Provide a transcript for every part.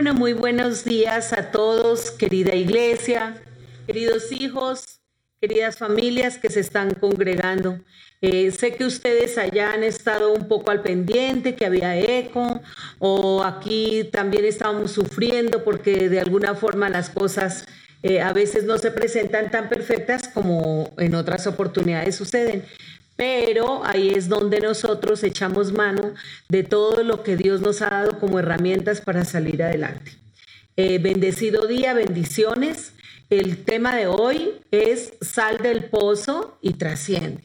Bueno, muy buenos días a todos, querida iglesia, queridos hijos, queridas familias que se están congregando. Eh, sé que ustedes allá han estado un poco al pendiente, que había eco, o aquí también estábamos sufriendo porque de alguna forma las cosas eh, a veces no se presentan tan perfectas como en otras oportunidades suceden. Pero ahí es donde nosotros echamos mano de todo lo que Dios nos ha dado como herramientas para salir adelante. Eh, bendecido día, bendiciones. El tema de hoy es sal del pozo y trasciende.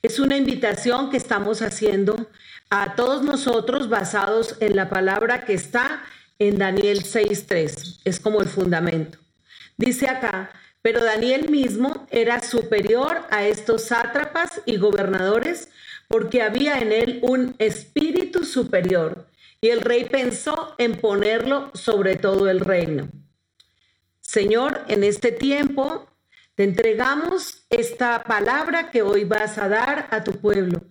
Es una invitación que estamos haciendo a todos nosotros basados en la palabra que está en Daniel 6.3. Es como el fundamento. Dice acá, pero Daniel mismo era superior a estos sátrapas y gobernadores porque había en él un espíritu superior y el rey pensó en ponerlo sobre todo el reino. Señor, en este tiempo te entregamos esta palabra que hoy vas a dar a tu pueblo.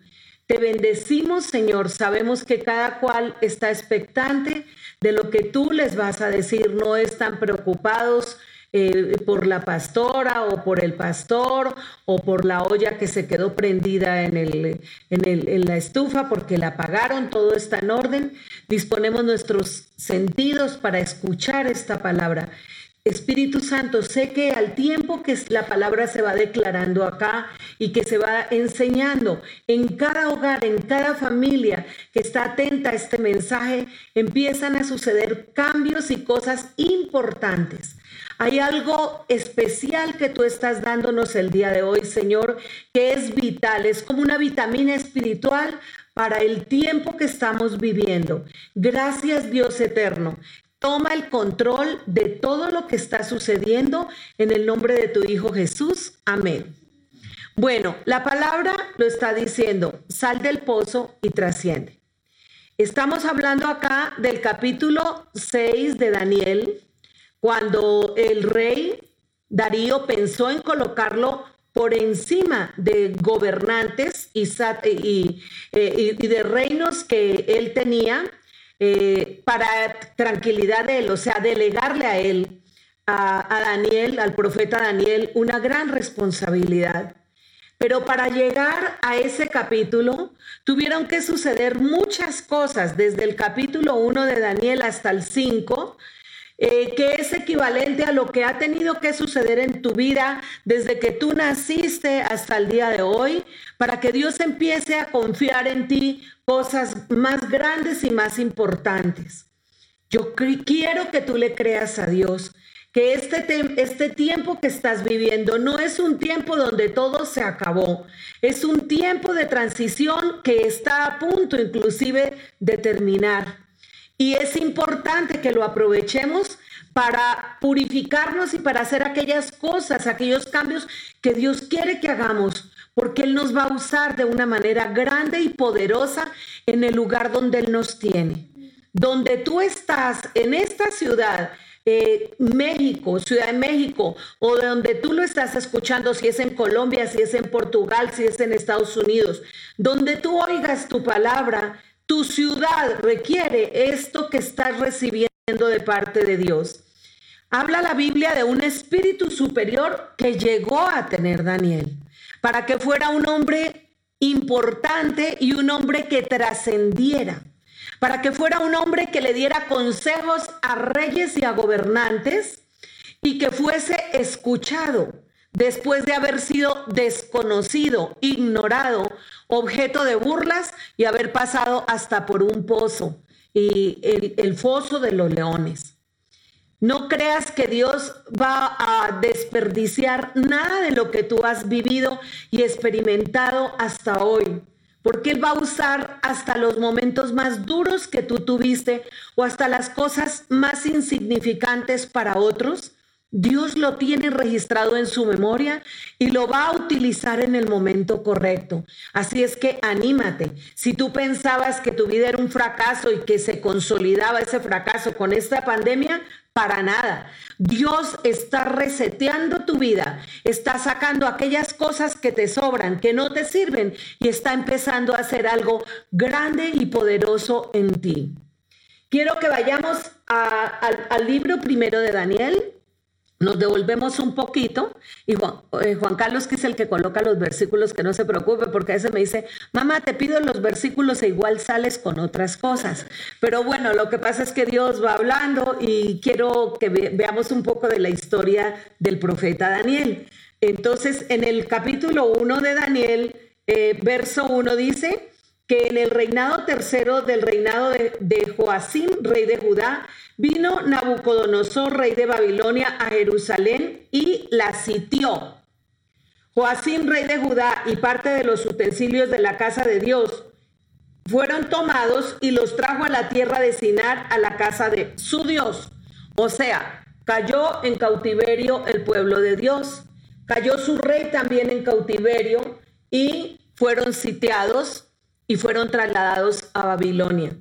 Te bendecimos, Señor. Sabemos que cada cual está expectante de lo que tú les vas a decir. No están preocupados eh, por la pastora o por el pastor o por la olla que se quedó prendida en, el, en, el, en la estufa porque la apagaron, todo está en orden. Disponemos nuestros sentidos para escuchar esta palabra. Espíritu Santo, sé que al tiempo que la palabra se va declarando acá y que se va enseñando en cada hogar, en cada familia que está atenta a este mensaje, empiezan a suceder cambios y cosas importantes. Hay algo especial que tú estás dándonos el día de hoy, Señor, que es vital, es como una vitamina espiritual para el tiempo que estamos viviendo. Gracias Dios eterno. Toma el control de todo lo que está sucediendo en el nombre de tu Hijo Jesús. Amén. Bueno, la palabra lo está diciendo, sal del pozo y trasciende. Estamos hablando acá del capítulo 6 de Daniel, cuando el rey Darío pensó en colocarlo por encima de gobernantes y, eh, de reinos que él tenía eh, para tranquilidad de él, o sea, delegarle a él, a, Daniel, al profeta Daniel, una gran responsabilidad. Pero para llegar a ese capítulo tuvieron que suceder muchas cosas, desde el capítulo 1 de Daniel hasta el 5, eh, que es equivalente a lo que ha tenido que suceder en tu vida desde que tú naciste hasta el día de hoy, para que Dios empiece a confiar en ti cosas más grandes y más importantes. Yo quiero que tú le creas a Dios, que este, este tiempo que estás viviendo no es un tiempo donde todo se acabó, es un tiempo de transición que está a punto inclusive de terminar. Y es importante que lo aprovechemos para purificarnos y para hacer aquellas cosas, aquellos cambios que Dios quiere que hagamos, porque Él nos va a usar de una manera grande y poderosa en el lugar donde Él nos tiene. Donde tú estás, en esta ciudad, eh, México, Ciudad de México, o de donde tú lo estás escuchando, si es en Colombia, si es en Portugal, si es en Estados Unidos, donde tú oigas tu palabra, tu ciudad requiere esto que estás recibiendo de parte de Dios. Habla la Biblia de un espíritu superior que llegó a tener Daniel, para que fuera un hombre importante y un hombre que trascendiera, para que fuera un hombre que le diera consejos a reyes y a gobernantes y que fuese escuchado después de haber sido desconocido, ignorado, objeto de burlas y haber pasado hasta por un pozo y el, foso de los leones. No creas que Dios va a desperdiciar nada de lo que tú has vivido y experimentado hasta hoy, porque Él va a usar hasta los momentos más duros que tú tuviste o hasta las cosas más insignificantes para otros Dios lo tiene registrado en su memoria y lo va a utilizar en el momento correcto. Así es que anímate. Si tú pensabas que tu vida era un fracaso y que se consolidaba ese fracaso con esta pandemia, para nada. Dios está reseteando tu vida, está sacando aquellas cosas que te sobran, que no te sirven y está empezando a hacer algo grande y poderoso en ti. Quiero que vayamos al libro primero de Daniel, nos devolvemos un poquito y eh, Juan, Carlos, que es el que coloca los versículos, que no se preocupe, porque a veces me dice, mamá, te pido los versículos e igual sales con otras cosas. Pero bueno, lo que pasa es que Dios va hablando y quiero que veamos un poco de la historia del profeta Daniel. Entonces, en el capítulo 1 de Daniel, eh, verso 1 dice que en el reinado tercero del reinado de, de Joacín, rey de Judá, Vino Nabucodonosor, rey de Babilonia, a Jerusalén y la sitió. Joacín, rey de Judá, y parte de los utensilios de la casa de Dios fueron tomados y los trajo a la tierra de Sinar, a la casa de su Dios. O sea, cayó en cautiverio el pueblo de Dios. Cayó su rey también en cautiverio y fueron sitiados y fueron trasladados a Babilonia.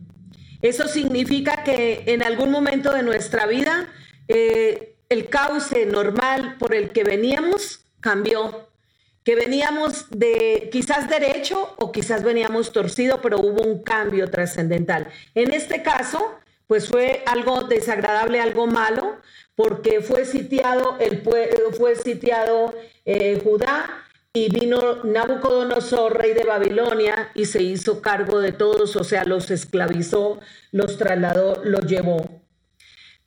Eso significa que en algún momento de nuestra vida eh, el cauce normal por el que veníamos cambió, que veníamos de quizás derecho o quizás veníamos torcido, pero hubo un cambio trascendental. En este caso, pues fue algo desagradable, algo malo, porque fue sitiado, el, fue sitiado eh, Judá y vino Nabucodonosor, rey de Babilonia, y se hizo cargo de todos, o sea, los esclavizó, los trasladó, los llevó.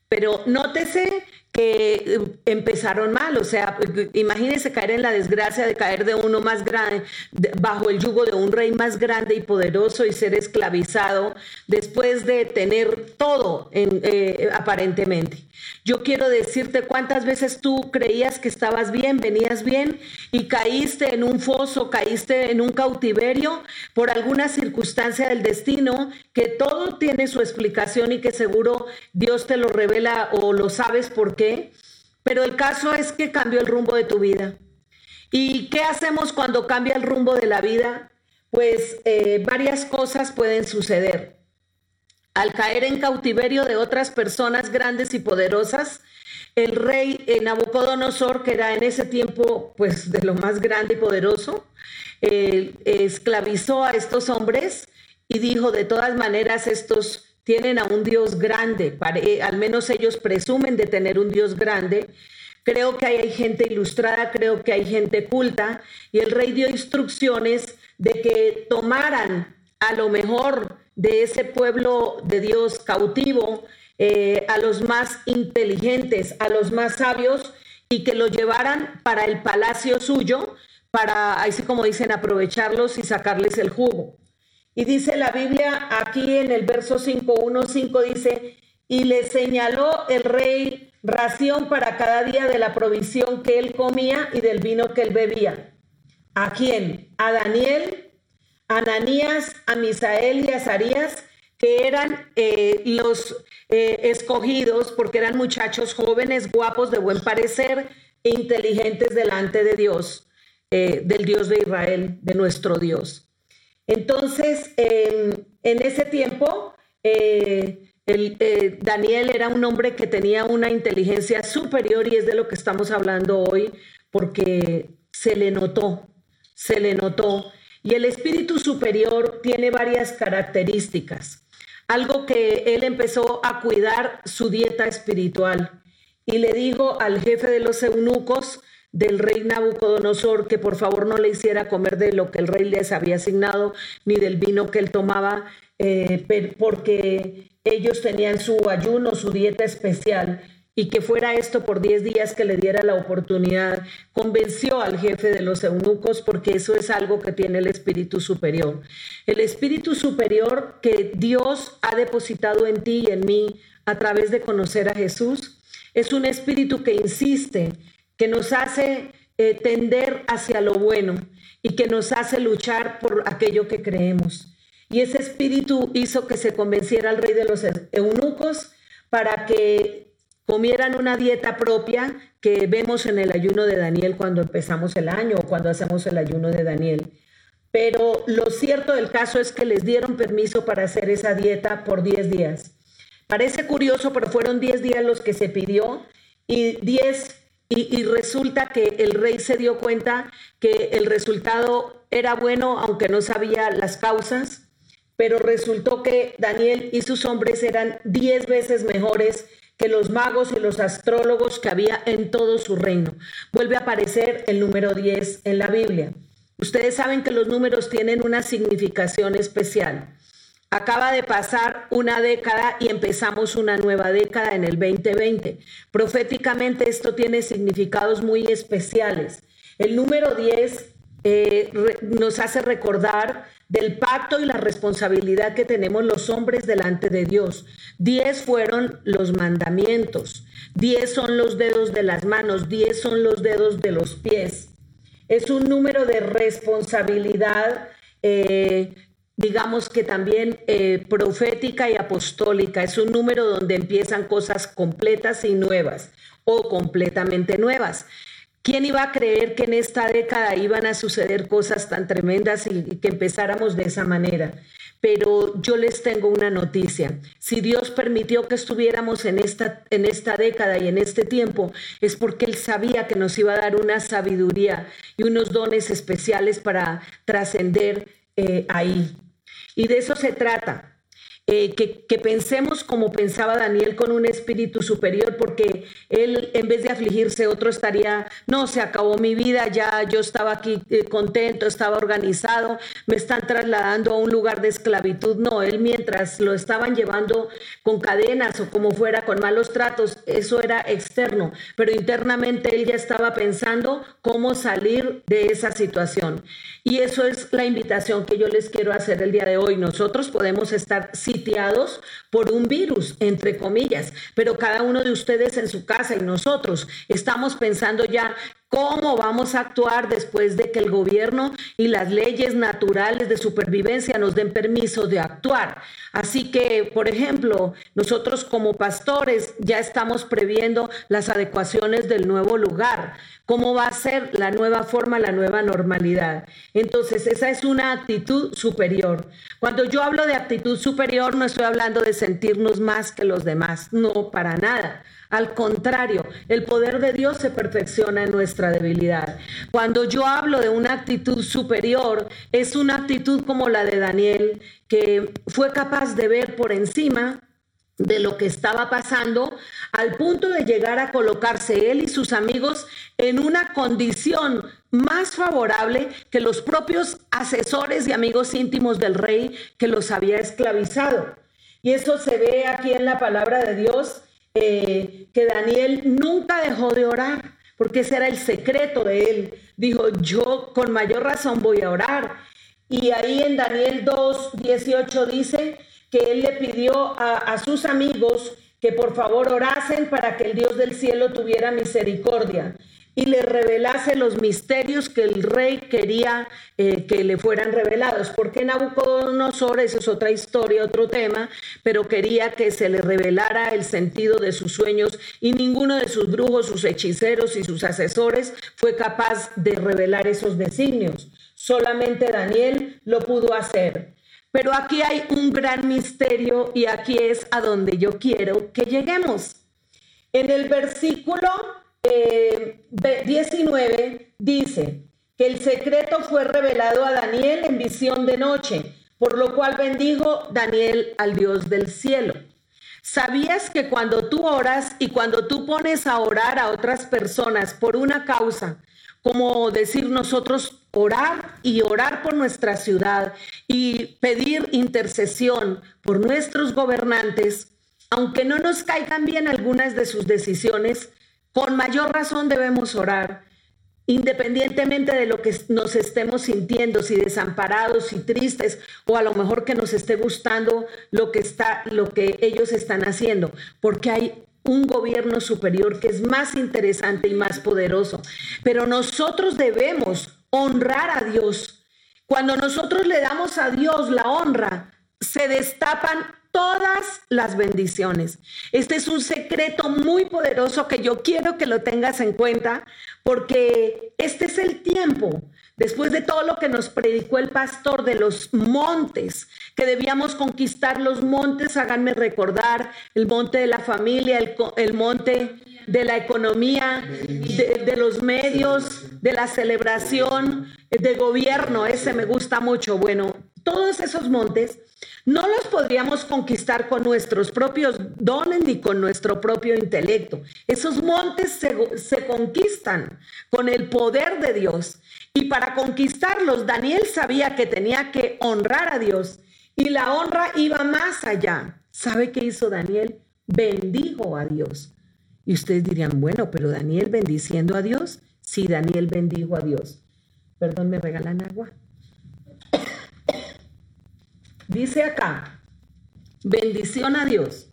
Pero nótese que eh, empezaron mal, o sea, imagínense caer en la desgracia de caer de uno más grande, bajo el yugo de un rey más grande y poderoso y ser esclavizado después de tener todo eh, aparentemente. Yo quiero decirte cuántas veces tú creías que estabas bien, venías bien y caíste en un foso, caíste en un cautiverio por alguna circunstancia del destino, que todo tiene su explicación y que seguro Dios te lo revela o lo sabes por qué pero el caso es que cambió el rumbo de tu vida. ¿Y qué hacemos cuando cambia el rumbo de la vida? Pues eh, varias cosas pueden suceder. Al caer en cautiverio de otras personas grandes y poderosas, el rey eh, Nabucodonosor, que era en ese tiempo pues de lo más grande y poderoso, eh, esclavizó a estos hombres y dijo, de todas maneras, estos tienen a un Dios grande, eh, al menos ellos presumen de tener un Dios grande. Creo que hay gente ilustrada, creo que hay gente culta, y el rey dio instrucciones de que tomaran a lo mejor de ese pueblo de Dios cautivo, eh, a los más inteligentes, a los más sabios, y que lo llevaran para el palacio suyo, para, así como dicen, aprovecharlos y sacarles el jugo. Y dice la Biblia aquí en el verso 5, 5 dice, y le señaló el rey ración para cada día de la provisión que él comía y del vino que él bebía. ¿A quién? A Daniel, Ananías, a Misael y a Azarías, que eran eh, los eh, escogidos porque eran muchachos jóvenes, guapos, de buen parecer e inteligentes delante de Dios, eh, del Dios de Israel, de nuestro Dios. Entonces, en ese tiempo, Daniel era un hombre que tenía una inteligencia superior y es de lo que estamos hablando hoy, porque se le notó, se le notó. Y el espíritu superior tiene varias características. Algo que él empezó a cuidar su dieta espiritual. Y le dijo al jefe de los eunucos, del rey Nabucodonosor que por favor no le hiciera comer de lo que el rey les había asignado, ni del vino que él tomaba, eh, porque ellos tenían su ayuno, su dieta especial, y que fuera esto por 10 días que le diera la oportunidad, convenció al jefe de los eunucos porque eso es algo que tiene el Espíritu Superior. El Espíritu Superior que Dios ha depositado en ti y en mí a través de conocer a Jesús es un espíritu que insiste que nos hace eh, tender hacia lo bueno y que nos hace luchar por aquello que creemos. Y ese espíritu hizo que se convenciera al rey de los eunucos para que comieran una dieta propia que vemos en el ayuno de Daniel cuando empezamos el año o cuando hacemos el ayuno de Daniel. Pero lo cierto del caso es que les dieron permiso para hacer esa dieta por 10 días. Parece curioso, pero fueron 10 días los que se pidió y 10 y, resulta que el rey se dio cuenta que el resultado era bueno, aunque no sabía las causas, pero resultó que Daniel y sus hombres eran diez veces mejores que los magos y los astrólogos que había en todo su reino. Vuelve a aparecer el número 10 en la Biblia. Ustedes saben que los números tienen una significación especial. Acaba de pasar una década y empezamos una nueva década en el 2020. Proféticamente esto tiene significados muy especiales. El número 10 eh, nos hace recordar del pacto y la responsabilidad que tenemos los hombres delante de Dios. Diez fueron los mandamientos, diez son los dedos de las manos, diez son los dedos de los pies. Es un número de responsabilidad, eh, digamos que también eh, profética y apostólica. Es un número donde empiezan cosas completas y nuevas o completamente nuevas. ¿Quién iba a creer que en esta década iban a suceder cosas tan tremendas y que empezáramos de esa manera? Pero yo les tengo una noticia. Si Dios permitió que estuviéramos en esta, en esta década y en este tiempo, es porque Él sabía que nos iba a dar una sabiduría y unos dones especiales para trascender eh, ahí. Y de eso se trata. Eh, que, pensemos como pensaba Daniel con un espíritu superior, porque él en vez de afligirse, otro estaría, no, se acabó mi vida, ya yo estaba aquí eh, contento, estaba organizado, me están trasladando a un lugar de esclavitud. No, él mientras lo estaban llevando con cadenas o como fuera, con malos tratos, eso era externo, pero internamente él ya estaba pensando cómo salir de esa situación. Y eso es la invitación que yo les quiero hacer el día de hoy. Nosotros podemos estar sitiados por un virus, entre comillas, pero cada uno de ustedes en su casa y nosotros estamos pensando ya ¿Cómo vamos a actuar después de que el gobierno y las leyes naturales de supervivencia nos den permiso de actuar? Así que, por ejemplo, nosotros como pastores ya estamos previendo las adecuaciones del nuevo lugar, cómo va a ser la nueva forma, la nueva normalidad. Entonces, esa es una actitud superior. Cuando yo hablo de actitud superior, no estoy hablando de sentirnos más que los demás, no, para nada. Al contrario, el poder de Dios se perfecciona en nuestra debilidad. Cuando yo hablo de una actitud superior, es una actitud como la de Daniel, que fue capaz de ver por encima de lo que estaba pasando al punto de llegar a colocarse él y sus amigos en una condición más favorable que los propios asesores y amigos íntimos del rey que los había esclavizado. Y eso se ve aquí en la palabra de Dios eh, que Daniel nunca dejó de orar, porque ese era el secreto de él. Dijo, yo con mayor razón voy a orar. Y ahí en Daniel 2, 18 dice que él le pidió a, a sus amigos que por favor orasen para que el Dios del cielo tuviera misericordia y le revelase los misterios que el rey quería eh, que le fueran revelados. Porque Nabucodonosor, esa es otra historia, otro tema, pero quería que se le revelara el sentido de sus sueños y ninguno de sus brujos, sus hechiceros y sus asesores fue capaz de revelar esos designios. Solamente Daniel lo pudo hacer. Pero aquí hay un gran misterio y aquí es a donde yo quiero que lleguemos. En el versículo 19 eh, dice que el secreto fue revelado a Daniel en visión de noche, por lo cual bendijo Daniel al Dios del cielo. ¿Sabías que cuando tú oras y cuando tú pones a orar a otras personas por una causa, como decir nosotros orar y orar por nuestra ciudad y pedir intercesión por nuestros gobernantes, aunque no nos caigan bien algunas de sus decisiones, con mayor razón debemos orar, independientemente de lo que nos estemos sintiendo, si desamparados, si tristes, o a lo mejor que nos esté gustando lo que está, lo que ellos están haciendo, porque hay un gobierno superior que es más interesante y más poderoso. Pero nosotros debemos honrar a Dios. Cuando nosotros le damos a Dios la honra, se destapan todas las bendiciones. Este es un secreto muy poderoso que yo quiero que lo tengas en cuenta porque este es el tiempo. Después de todo lo que nos predicó el pastor de los montes, que debíamos conquistar los montes, háganme recordar el monte de la familia, el, monte de la economía, de, los medios, de la celebración, de gobierno, ese me gusta mucho. Bueno, todos esos montes, no los podríamos conquistar con nuestros propios dones ni con nuestro propio intelecto. Esos montes se, se, conquistan con el poder de Dios. Y para conquistarlos, Daniel sabía que tenía que honrar a Dios. Y la honra iba más allá. ¿Sabe qué hizo Daniel? Bendijo a Dios. Y ustedes dirían, bueno, pero Daniel bendiciendo a Dios. Sí, Daniel bendijo a Dios. Perdón, me regalan agua. Dice acá, bendición a Dios.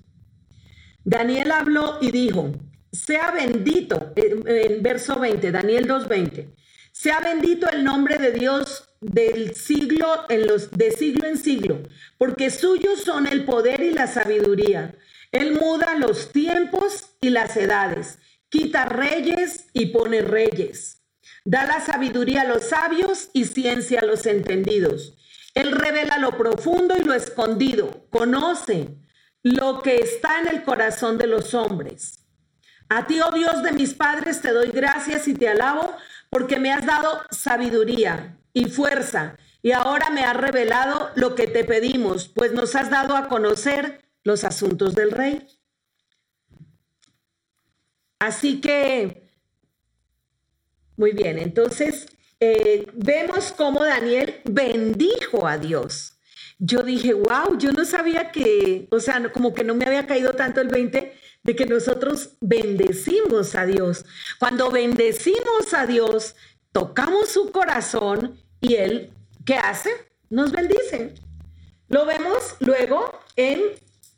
Daniel habló y dijo, sea bendito, en, verso 20, Daniel 2.20, sea bendito el nombre de Dios del siglo en los de siglo en siglo, porque suyos son el poder y la sabiduría. Él muda los tiempos y las edades, quita reyes y pone reyes. Da la sabiduría a los sabios y ciencia a los entendidos. Él revela lo profundo y lo escondido. Conoce lo que está en el corazón de los hombres. A ti, oh Dios de mis padres, te doy gracias y te alabo porque me has dado sabiduría y fuerza y ahora me has revelado lo que te pedimos, pues nos has dado a conocer los asuntos del rey. Así que, muy bien, entonces eh, vemos cómo Daniel bendijo a Dios. Yo dije, wow, yo no sabía que, o sea, como que no me había caído tanto el 20 de que nosotros bendecimos a Dios. Cuando bendecimos a Dios, tocamos su corazón y Él, ¿qué hace? Nos bendice. Lo vemos luego en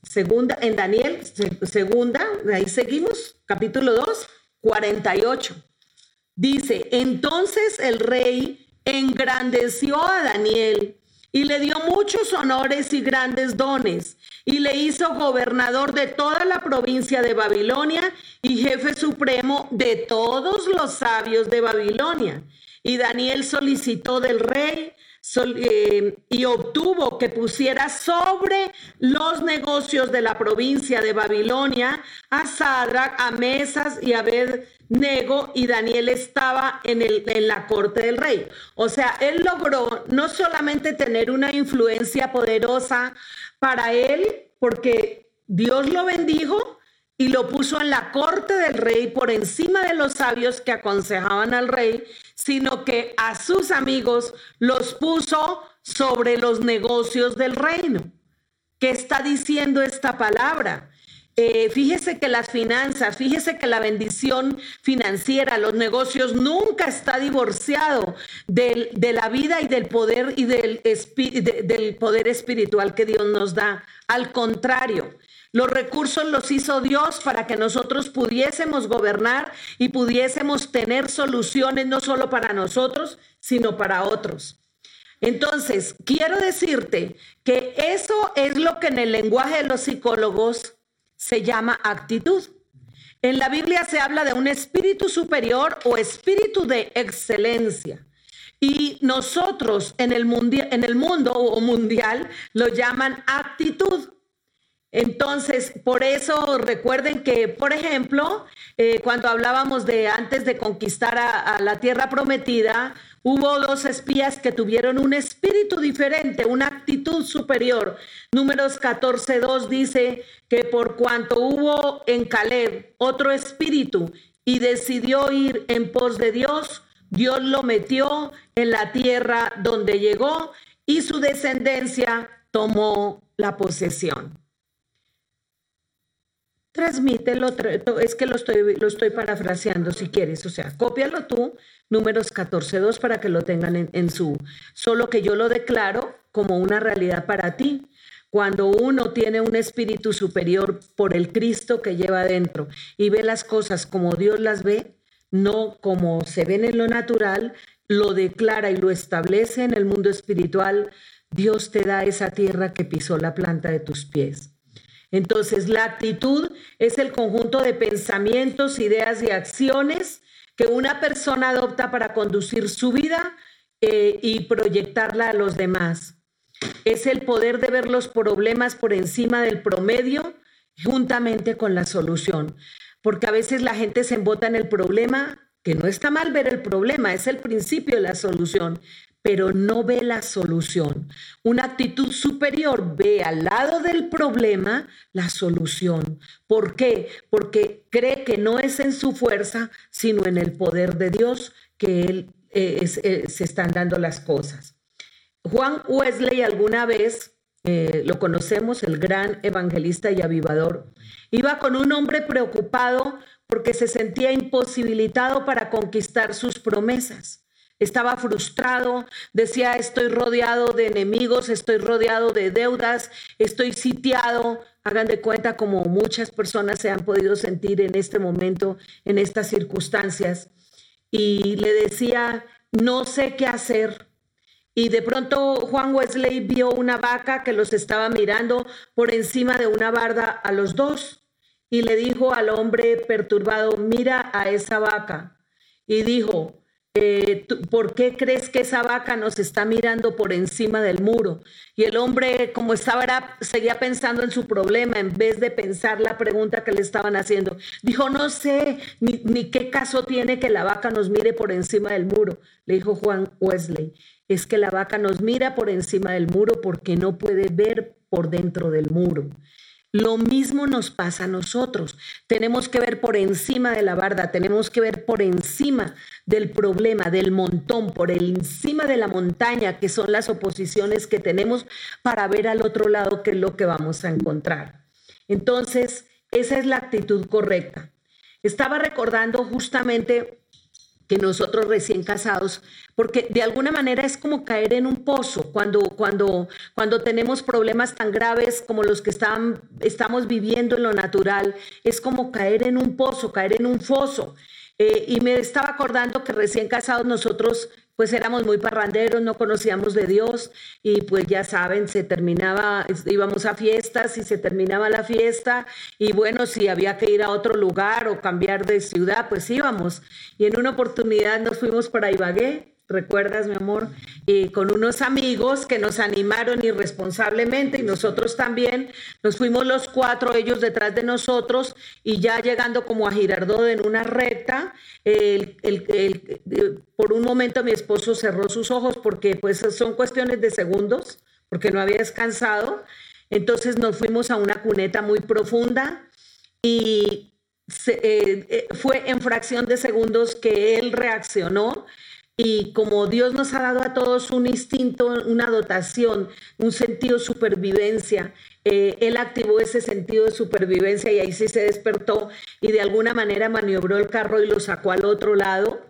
segunda, en Daniel, segunda, ahí seguimos, capítulo 2, 48. Dice, entonces el rey engrandeció a Daniel y le dio muchos honores y grandes dones y le hizo gobernador de toda la provincia de Babilonia y jefe supremo de todos los sabios de Babilonia. Y Daniel solicitó del rey eh, y obtuvo que pusiera sobre los negocios de la provincia de Babilonia a Sadrach, a Mesas y a Nego y Daniel estaba en, el, en la corte del rey. O sea, él logró no solamente tener una influencia poderosa para él, porque Dios lo bendijo, y lo puso en la corte del rey por encima de los sabios que aconsejaban al rey, sino que a sus amigos los puso sobre los negocios del reino. ¿Qué está diciendo esta palabra? Eh, fíjese que las finanzas, fíjese que la bendición financiera, los negocios, nunca está divorciado de la vida y del poder y del, del poder espiritual que Dios nos da. Al contrario, los recursos los hizo Dios para que nosotros pudiésemos gobernar y pudiésemos tener soluciones no solo para nosotros, sino para otros. Entonces, quiero decirte que eso es lo que en el lenguaje de los psicólogos se llama actitud. En la Biblia se habla de un espíritu superior o espíritu de excelencia. Y nosotros en el, mundo o mundial lo llaman actitud. Entonces, por eso recuerden que, por ejemplo, eh, cuando hablábamos de antes de conquistar a, la tierra prometida, hubo dos espías que tuvieron un espíritu diferente, una actitud superior. Números 14.2 dice que por cuanto hubo en Caleb otro espíritu y decidió ir en pos de Dios, Dios lo metió en la tierra donde llegó y su descendencia tomó la posesión. Transmítelo, es que lo estoy, lo estoy parafraseando si quieres, o sea, cópialo tú, números 14.2 para que lo tengan en, en su, solo que yo lo declaro como una realidad para ti. Cuando uno tiene un espíritu superior por el Cristo que lleva dentro y ve las cosas como Dios las ve, no como se ven en lo natural, lo declara y lo establece en el mundo espiritual, Dios te da esa tierra que pisó la planta de tus pies. Entonces, la actitud es el conjunto de pensamientos, ideas y acciones que una persona adopta para conducir su vida eh, y proyectarla a los demás. Es el poder de ver los problemas por encima del promedio juntamente con la solución. Porque a veces la gente se embota en el problema, que no está mal ver el problema, es el principio de la solución, pero no ve la solución. Una actitud superior ve al lado del problema la solución. ¿Por qué? Porque cree que no es en su fuerza, sino en el poder de Dios que él, eh, eh, se están dando las cosas. Juan Wesley alguna vez, eh, lo conocemos, el gran evangelista y avivador, iba con un hombre preocupado porque se sentía imposibilitado para conquistar sus promesas estaba frustrado, decía, estoy rodeado de enemigos, estoy rodeado de deudas, estoy sitiado. Hagan de cuenta como muchas personas se han podido sentir en este momento, en estas circunstancias. Y le decía, no sé qué hacer. Y de pronto Juan Wesley vio una vaca que los estaba mirando por encima de una barda a los dos. Y le dijo al hombre perturbado, mira a esa vaca. Y dijo, eh, ¿por qué crees que esa vaca nos está mirando por encima del muro? Y el hombre, como estaba, seguía pensando en su problema en vez de pensar la pregunta que le estaban haciendo. Dijo, no sé, ni, ni qué caso tiene que la vaca nos mire por encima del muro. Le dijo Juan Wesley, es que la vaca nos mira por encima del muro porque no puede ver por dentro del muro. Lo mismo nos pasa a nosotros. Tenemos que ver por encima de la barda, tenemos que ver por encima del problema, del montón, por encima de la montaña, que son las oposiciones que tenemos, para ver al otro lado qué es lo que vamos a encontrar. Entonces, esa es la actitud correcta. Estaba recordando justamente que nosotros recién casados, porque de alguna manera es como caer en un pozo cuando, cuando, cuando tenemos problemas tan graves como los que están, estamos viviendo en lo natural, es como caer en un pozo, caer en un foso. Eh, y me estaba acordando que recién casados nosotros pues éramos muy parranderos, no conocíamos de Dios y pues ya saben, se terminaba, íbamos a fiestas y se terminaba la fiesta y bueno, si había que ir a otro lugar o cambiar de ciudad, pues íbamos. Y en una oportunidad nos fuimos para Ibagué recuerdas, mi amor, y con unos amigos que nos animaron irresponsablemente y nosotros también. Nos fuimos los cuatro, ellos detrás de nosotros y ya llegando como a Girardot en una recta, por un momento mi esposo cerró sus ojos porque pues son cuestiones de segundos, porque no había descansado. Entonces nos fuimos a una cuneta muy profunda y eh, eh, fue en fracción de segundos que él reaccionó y como Dios nos ha dado a todos un instinto, una dotación, un sentido de supervivencia, eh, Él activó ese sentido de supervivencia y ahí sí se despertó y de alguna manera maniobró el carro y lo sacó al otro lado,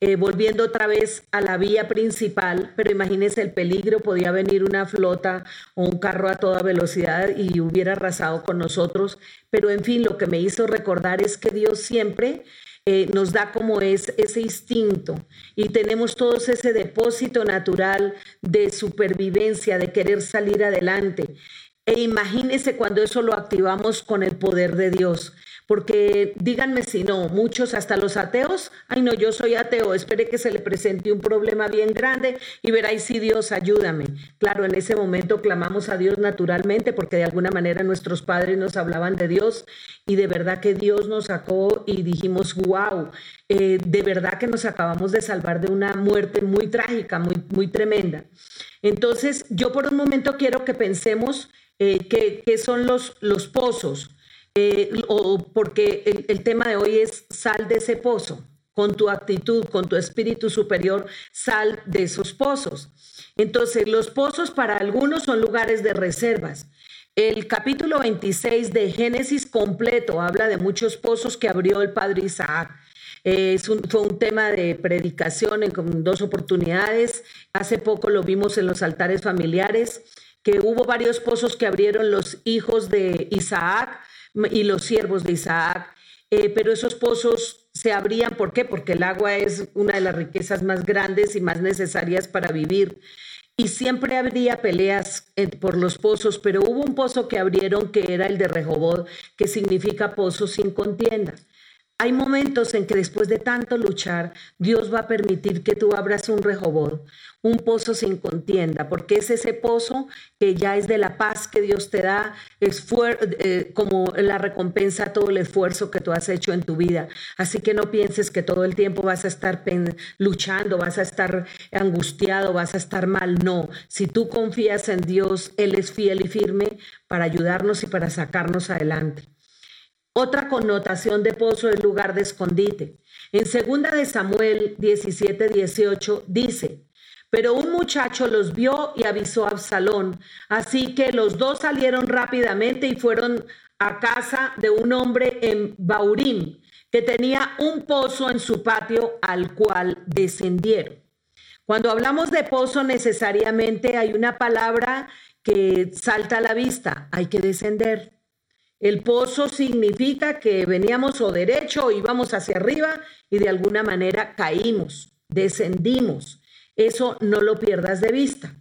eh, volviendo otra vez a la vía principal. Pero imagínense el peligro, podía venir una flota o un carro a toda velocidad y hubiera arrasado con nosotros. Pero en fin, lo que me hizo recordar es que Dios siempre eh, nos da como es ese instinto y tenemos todos ese depósito natural de supervivencia, de querer salir adelante. E imagínese cuando eso lo activamos con el poder de Dios porque díganme si no, muchos, hasta los ateos, ay no, yo soy ateo, espere que se le presente un problema bien grande y veráis si Dios ayúdame. Claro, en ese momento clamamos a Dios naturalmente porque de alguna manera nuestros padres nos hablaban de Dios y de verdad que Dios nos sacó y dijimos, wow, eh, de verdad que nos acabamos de salvar de una muerte muy trágica, muy, muy tremenda. Entonces, yo por un momento quiero que pensemos eh, qué son los, los pozos. Eh, o porque el, tema de hoy es sal de ese pozo, con tu actitud, con tu espíritu superior, sal de esos pozos. Entonces, los pozos para algunos son lugares de reservas. El capítulo 26 de Génesis completo habla de muchos pozos que abrió el padre Isaac. fue un tema de predicación en dos oportunidades. Hace poco lo vimos en los altares familiares, que hubo varios pozos que abrieron los hijos de Isaac y los siervos de Isaac. Eh, pero esos pozos se abrían, ¿por qué? Porque el agua es una de las riquezas más grandes y más necesarias para vivir. Y siempre habría peleas eh, por los pozos, pero hubo un pozo que abrieron que era el de Rehobod, que significa pozo sin contienda. Hay momentos en que después de tanto luchar, Dios va a permitir que tú abras un rehobod, un pozo sin contienda, porque es ese pozo que ya es de la paz que Dios te da, es eh, como la recompensa a todo el esfuerzo que tú has hecho en tu vida. Así que no pienses que todo el tiempo vas a estar luchando, vas a estar angustiado, vas a estar mal. No, si tú confías en Dios, Él es fiel y firme para ayudarnos y para sacarnos adelante. Otra connotación de pozo es lugar de escondite. En segunda de Samuel 17, 18 dice, pero un muchacho los vio y avisó a Absalón. Así que los dos salieron rápidamente y fueron a casa de un hombre en Baurim, que tenía un pozo en su patio al cual descendieron. Cuando hablamos de pozo necesariamente hay una palabra que salta a la vista, hay que descender. El pozo significa que veníamos o derecho o íbamos hacia arriba y de alguna manera caímos, descendimos. Eso no lo pierdas de vista.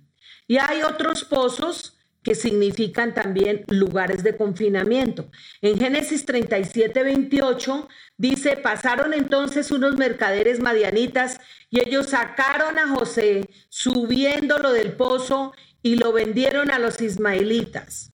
Y hay otros pozos que significan también lugares de confinamiento. En Génesis 37, 28 dice, pasaron entonces unos mercaderes madianitas y ellos sacaron a José subiéndolo del pozo y lo vendieron a los ismaelitas.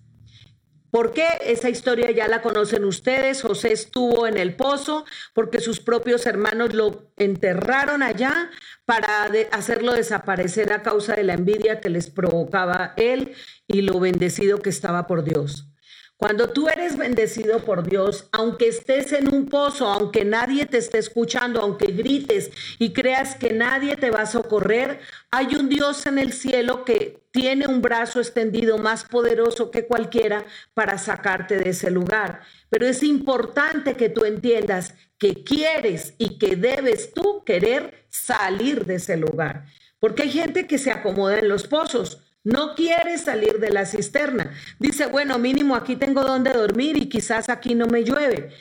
¿Por qué? Esa historia ya la conocen ustedes. José estuvo en el pozo porque sus propios hermanos lo enterraron allá para hacerlo desaparecer a causa de la envidia que les provocaba él y lo bendecido que estaba por Dios. Cuando tú eres bendecido por Dios, aunque estés en un pozo, aunque nadie te esté escuchando, aunque grites y creas que nadie te va a socorrer, hay un Dios en el cielo que tiene un brazo extendido más poderoso que cualquiera para sacarte de ese lugar. Pero es importante que tú entiendas que quieres y que debes tú querer salir de ese lugar. Porque hay gente que se acomoda en los pozos no quiere salir de la cisterna. Dice, bueno, mínimo aquí tengo donde dormir y quizás aquí no me llueve.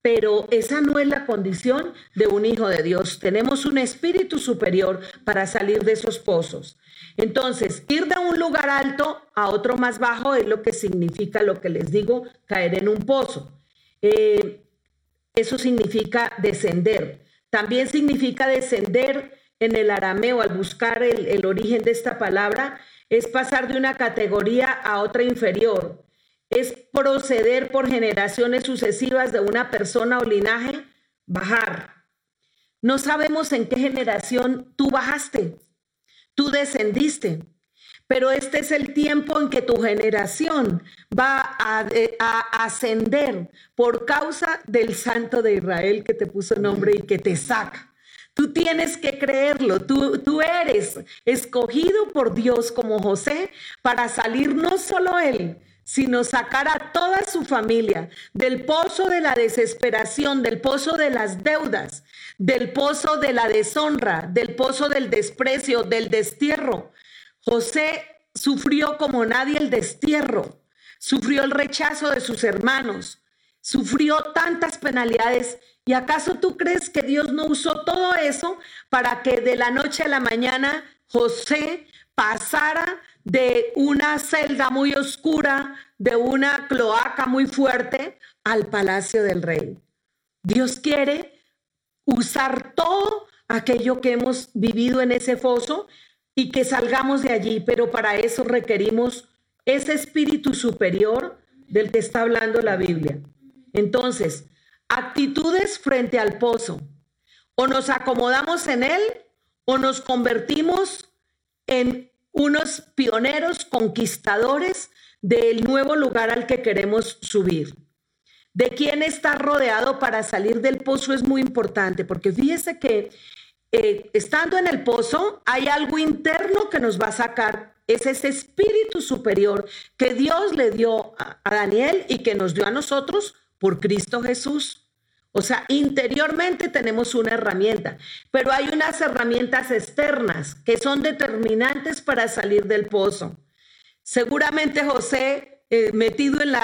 Pero esa no es la condición de un hijo de Dios. Tenemos un espíritu superior para salir de esos pozos. Entonces, ir de un lugar alto a otro más bajo es lo que significa lo que les digo, caer en un pozo. Eh, eso significa descender. También significa descender en el arameo, al buscar el origen de esta palabra, es pasar de una categoría a otra inferior, es proceder por generaciones sucesivas de una persona o linaje, bajar. No sabemos en qué generación tú bajaste, tú descendiste, pero este es el tiempo en que tu generación va a, a, ascender por causa del Santo de Israel que te puso nombre y que te saca. Tú tienes que creerlo. Tú, tú eres escogido por Dios como José para salir no solo él, sino sacar a toda su familia del pozo de la desesperación, del pozo de las deudas, del pozo de la deshonra, del pozo del desprecio, del destierro. José sufrió como nadie el destierro, sufrió el rechazo de sus hermanos, sufrió tantas penalidades ¿Y acaso tú crees que Dios no usó todo eso para que de la noche a la mañana José pasara de una celda muy oscura, de una cloaca muy fuerte, al palacio del rey? Dios quiere usar todo aquello que hemos vivido en ese foso y que salgamos de allí, pero para eso requerimos ese espíritu superior del que está hablando la Biblia. Entonces, actitudes frente al pozo. O nos acomodamos en él o nos convertimos en unos pioneros conquistadores del nuevo lugar al que queremos subir. De quién está rodeado para salir del pozo es muy importante, porque fíjese que eh, estando en el pozo hay algo interno que nos va a sacar. Es ese espíritu superior que Dios le dio a Daniel y que nos dio a nosotros por Cristo Jesús. O sea, interiormente tenemos una herramienta, pero hay unas herramientas externas que son determinantes para salir del pozo. Seguramente José, eh, metido en,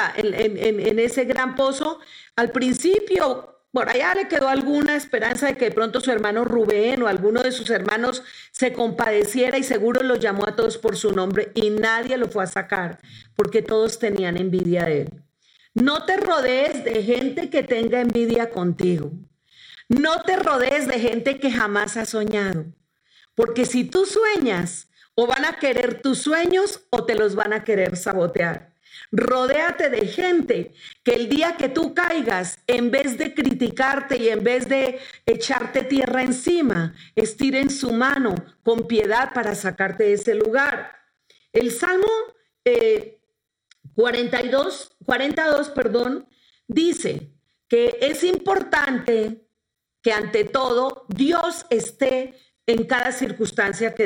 en, ese gran pozo, al principio por allá le quedó alguna esperanza de que de pronto su hermano Rubén o alguno de sus hermanos se compadeciera y seguro los llamó a todos por su nombre y nadie lo fue a sacar porque todos tenían envidia de él. No te rodees de gente que tenga envidia contigo. No te rodees de gente que jamás ha soñado, porque si tú sueñas, o van a querer tus sueños o te los van a querer sabotear. Rodéate de gente que el día que tú caigas, en vez de criticarte y en vez de echarte tierra encima, estiren su mano con piedad para sacarte de ese lugar. El Salmo 42, eh, 42, perdón, dice que es importante que ante todo Dios esté en cada circunstancia que,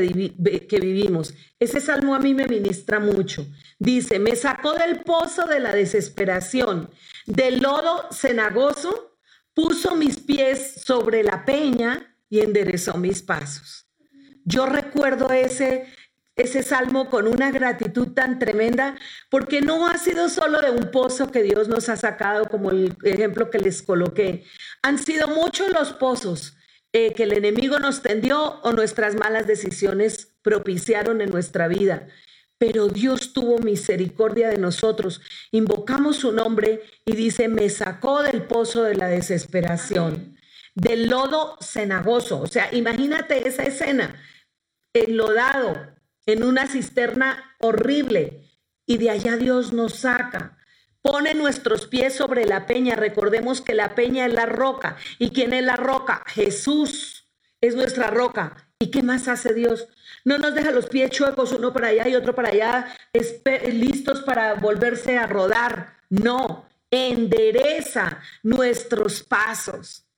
que, vivimos. Ese salmo a mí me ministra mucho. Dice, me sacó del pozo de la desesperación, del lodo cenagoso, puso mis pies sobre la peña y enderezó mis pasos. Yo recuerdo ese, ese salmo con una gratitud tan tremenda, porque no ha sido solo de un pozo que Dios nos ha sacado, como el ejemplo que les coloqué. Han sido muchos los pozos eh, que el enemigo nos tendió o nuestras malas decisiones propiciaron en nuestra vida. Pero Dios tuvo misericordia de nosotros. Invocamos su nombre y dice, me sacó del pozo de la desesperación, del lodo cenagoso. O sea, imagínate esa escena, enlodado en una cisterna horrible y de allá Dios nos saca Pone nuestros pies sobre la peña. Recordemos que la peña es la roca. ¿Y quién es la roca? Jesús es nuestra roca. ¿Y qué más hace Dios? No nos deja los pies chuecos, uno para allá y otro para allá, listos para volverse a rodar. No, endereza nuestros pasos.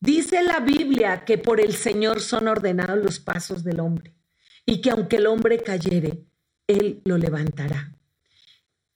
Dice la Biblia que por el Señor son ordenados los pasos del hombre y que aunque el hombre cayere, Él lo levantará.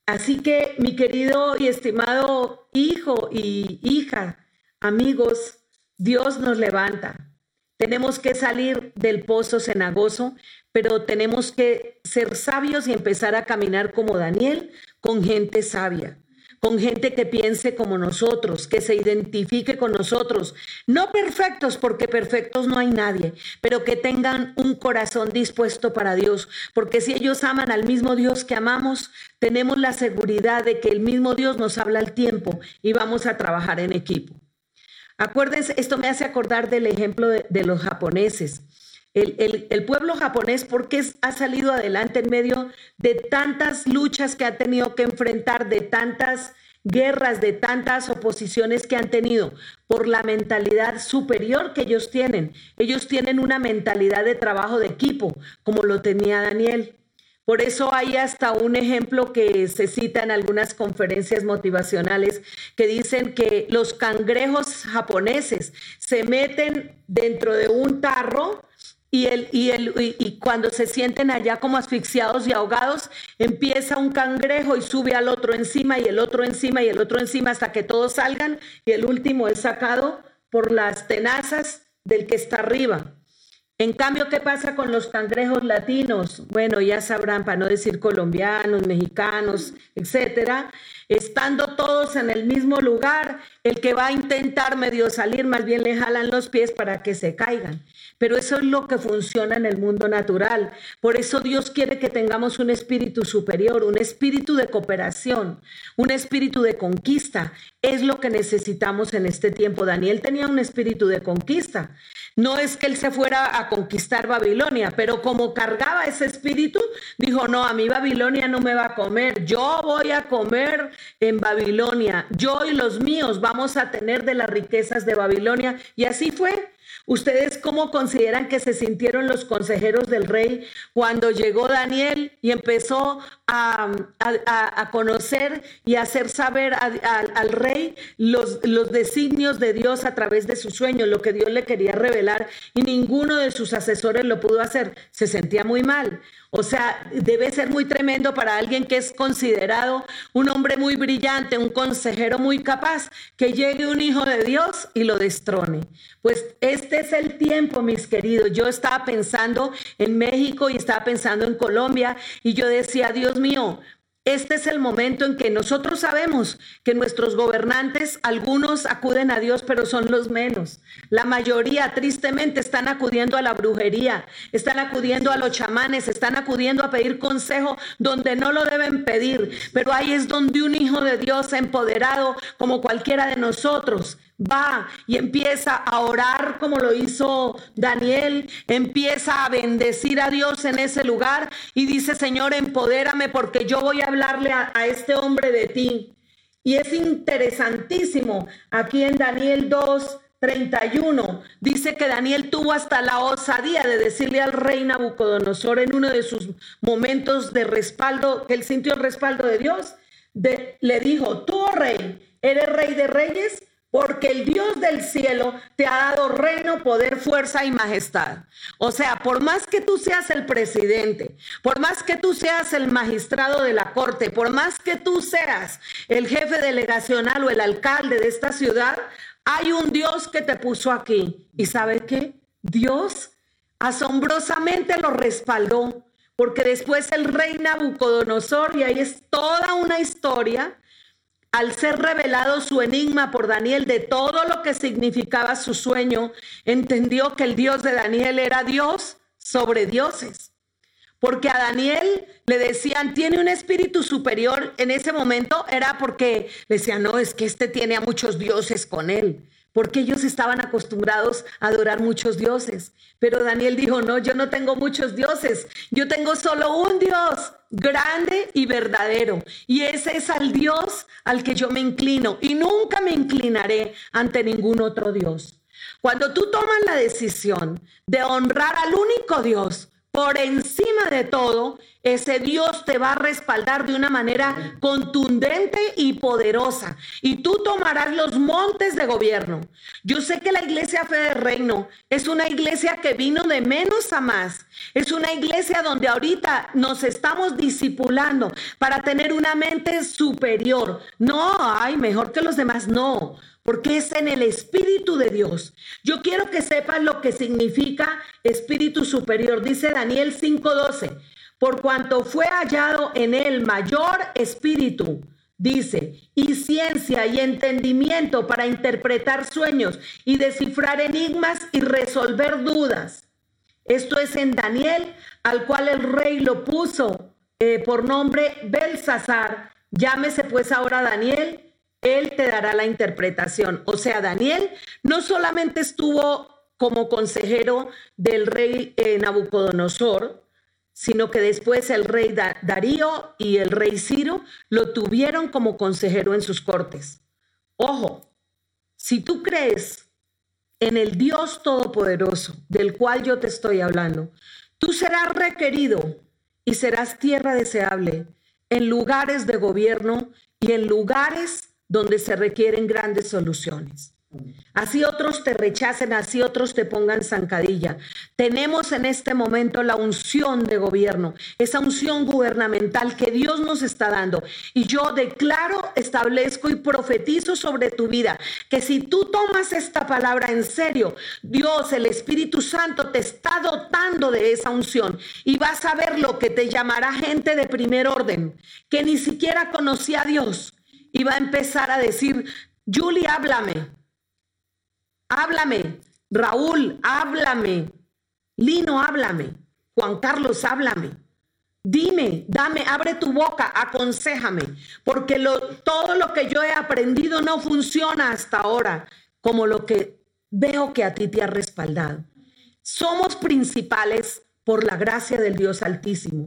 Así que, mi querido y estimado hijo y hija, amigos, Dios nos levanta. Tenemos que salir del pozo cenagoso, pero tenemos que ser sabios y empezar a caminar como Daniel, con gente sabia con gente que piense como nosotros, que se identifique con nosotros. No perfectos, porque perfectos no hay nadie, pero que tengan un corazón dispuesto para Dios, porque si ellos aman al mismo Dios que amamos, tenemos la seguridad de que el mismo Dios nos habla al tiempo y vamos a trabajar en equipo. Acuérdense, esto me hace acordar del ejemplo de, los japoneses. El, el, pueblo japonés, porque ha salido adelante en medio de tantas luchas que ha tenido que enfrentar, de tantas guerras, de tantas oposiciones que han tenido, por la mentalidad superior que ellos tienen. Ellos tienen una mentalidad de trabajo de equipo, como lo tenía Daniel. Por eso hay hasta un ejemplo que se cita en algunas conferencias motivacionales que dicen que los cangrejos japoneses se meten dentro de un tarro y, el, y, el, y, cuando se sienten allá como asfixiados y ahogados, empieza un cangrejo y sube al otro encima y el otro encima y el otro encima hasta que todos salgan y el último es sacado por las tenazas del que está arriba. En cambio, ¿qué pasa con los cangrejos latinos? Bueno, ya sabrán, para no decir colombianos, mexicanos, etcétera, estando todos en el mismo lugar, el que va a intentar medio salir, más bien le jalan los pies para que se caigan. Pero eso es lo que funciona en el mundo natural. Por eso Dios quiere que tengamos un espíritu superior, un espíritu de cooperación, un espíritu de conquista. Es lo que necesitamos en este tiempo. Daniel tenía un espíritu de conquista. No es que él se fuera a conquistar Babilonia, pero como cargaba ese espíritu, dijo, no, a mí Babilonia no me va a comer. Yo voy a comer en Babilonia. Yo y los míos vamos a tener de las riquezas de Babilonia. Y así fue. ¿Ustedes cómo consideran que se sintieron los consejeros del rey cuando llegó Daniel y empezó a, conocer y hacer saber al rey los, los designios de Dios a través de sus sueños, lo que Dios le quería revelar y ninguno de sus asesores lo pudo hacer? Se sentía muy mal. O sea, debe ser muy tremendo para alguien que es considerado un hombre muy brillante, un consejero muy capaz, que llegue un hijo de Dios y lo destrone. Pues este es el tiempo, mis queridos. Yo estaba pensando en México y estaba pensando en Colombia y yo decía, Dios mío, este es el momento en que nosotros sabemos que nuestros gobernantes, algunos acuden a Dios, pero son los menos. La mayoría, tristemente, están acudiendo a la brujería, están acudiendo a los chamanes, están acudiendo a pedir consejo donde no lo deben pedir. Pero ahí es donde un hijo de Dios empoderado, como cualquiera de nosotros, va y empieza a orar como lo hizo Daniel, empieza a bendecir a Dios en ese lugar y dice, Señor, empodérame porque yo voy a hablarle a, este hombre de ti. Y es interesantísimo aquí en Daniel 2, 31 dice que Daniel tuvo hasta la osadía de decirle al rey Nabucodonosor en uno de sus momentos de respaldo, que él sintió el respaldo de Dios, le dijo, tú, oh rey, eres rey de reyes porque el Dios del cielo te ha dado reino, poder, fuerza y majestad. O sea, por más que tú seas el presidente, por más que tú seas el magistrado de la corte, por más que tú seas el jefe delegacional o el alcalde de esta ciudad, hay un Dios que te puso aquí. ¿Y sabe qué? Dios asombrosamente lo respaldó, porque después el rey Nabucodonosor, y ahí es toda una historia, al ser revelado su enigma por Daniel de todo lo que significaba su sueño, entendió que el Dios de Daniel era Dios sobre dioses. Porque a Daniel le decían, tiene un espíritu superior en ese momento, era porque le decían, no, es que este tiene a muchos dioses con él porque ellos estaban acostumbrados a adorar muchos dioses. Pero Daniel dijo, no, yo no tengo muchos dioses, yo tengo solo un Dios grande y verdadero. Y ese es al Dios al que yo me inclino y nunca me inclinaré ante ningún otro Dios. Cuando tú tomas la decisión de honrar al único Dios, por encima de todo, ese Dios te va a respaldar de una manera contundente y poderosa. Y tú tomarás los montes de gobierno. Yo sé que la iglesia Fe de Reino es una iglesia que vino de menos a más. Es una iglesia donde ahorita nos estamos discipulando para tener una mente superior. No, ay, mejor que los demás. No, porque es en el Espíritu de Dios. Yo quiero que sepan lo que significa Espíritu Superior. Dice Daniel 5:12, por cuanto fue hallado en él mayor espíritu, dice, y ciencia y entendimiento para interpretar sueños y descifrar enigmas y resolver dudas. Esto es en Daniel, al cual el rey lo puso eh, por nombre Belsasar. Llámese pues ahora Daniel él te dará la interpretación. O sea, Daniel no solamente estuvo como consejero del rey eh, Nabucodonosor, sino que después el rey Darío y el rey Ciro lo tuvieron como consejero en sus cortes. Ojo, si tú crees en el Dios Todopoderoso del cual yo te estoy hablando, tú serás requerido y serás tierra deseable en lugares de gobierno y en lugares donde se requieren grandes soluciones. Así otros te rechacen, así otros te pongan zancadilla. Tenemos en este momento la unción de gobierno, esa unción gubernamental que Dios nos está dando. Y yo declaro, establezco y profetizo sobre tu vida que si tú tomas esta palabra en serio, Dios, el Espíritu Santo te está dotando de esa unción y vas a ver lo que te llamará gente de primer orden, que ni siquiera conocía a Dios y va a empezar a decir, Julie, háblame, háblame, Raúl, háblame, Lino, háblame, Juan Carlos, háblame. Dime, dame, abre tu boca, aconsejame, porque lo, todo lo que yo he aprendido no funciona hasta ahora como lo que veo que a ti te ha respaldado. Somos principales por la gracia del Dios Altísimo.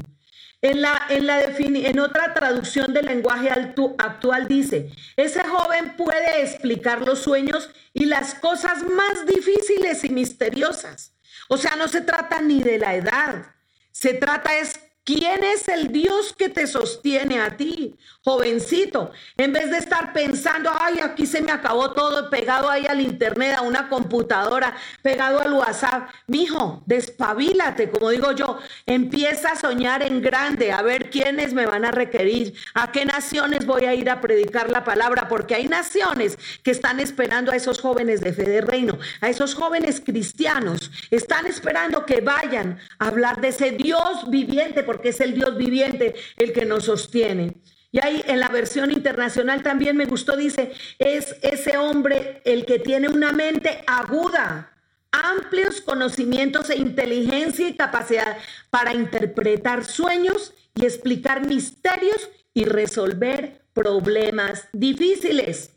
En, la, en, la en otra traducción del lenguaje actual dice, ese joven puede explicar los sueños y las cosas más difíciles y misteriosas. O sea, no se trata ni de la edad, se trata es quién es el Dios que te sostiene a ti jovencito, en vez de estar pensando, ay, aquí se me acabó todo pegado ahí al internet, a una computadora, pegado al WhatsApp. Mijo, despabilate, como digo yo, empieza a soñar en grande, a ver quiénes me van a requerir, a qué naciones voy a ir a predicar la palabra, porque hay naciones que están esperando a esos jóvenes de fe de reino, a esos jóvenes cristianos, están esperando que vayan a hablar de ese Dios viviente, porque es el Dios viviente el que nos sostiene. Y ahí en la versión internacional también me gustó, dice, es ese hombre el que tiene una mente aguda, amplios conocimientos e inteligencia y capacidad para interpretar sueños y explicar misterios y resolver problemas difíciles.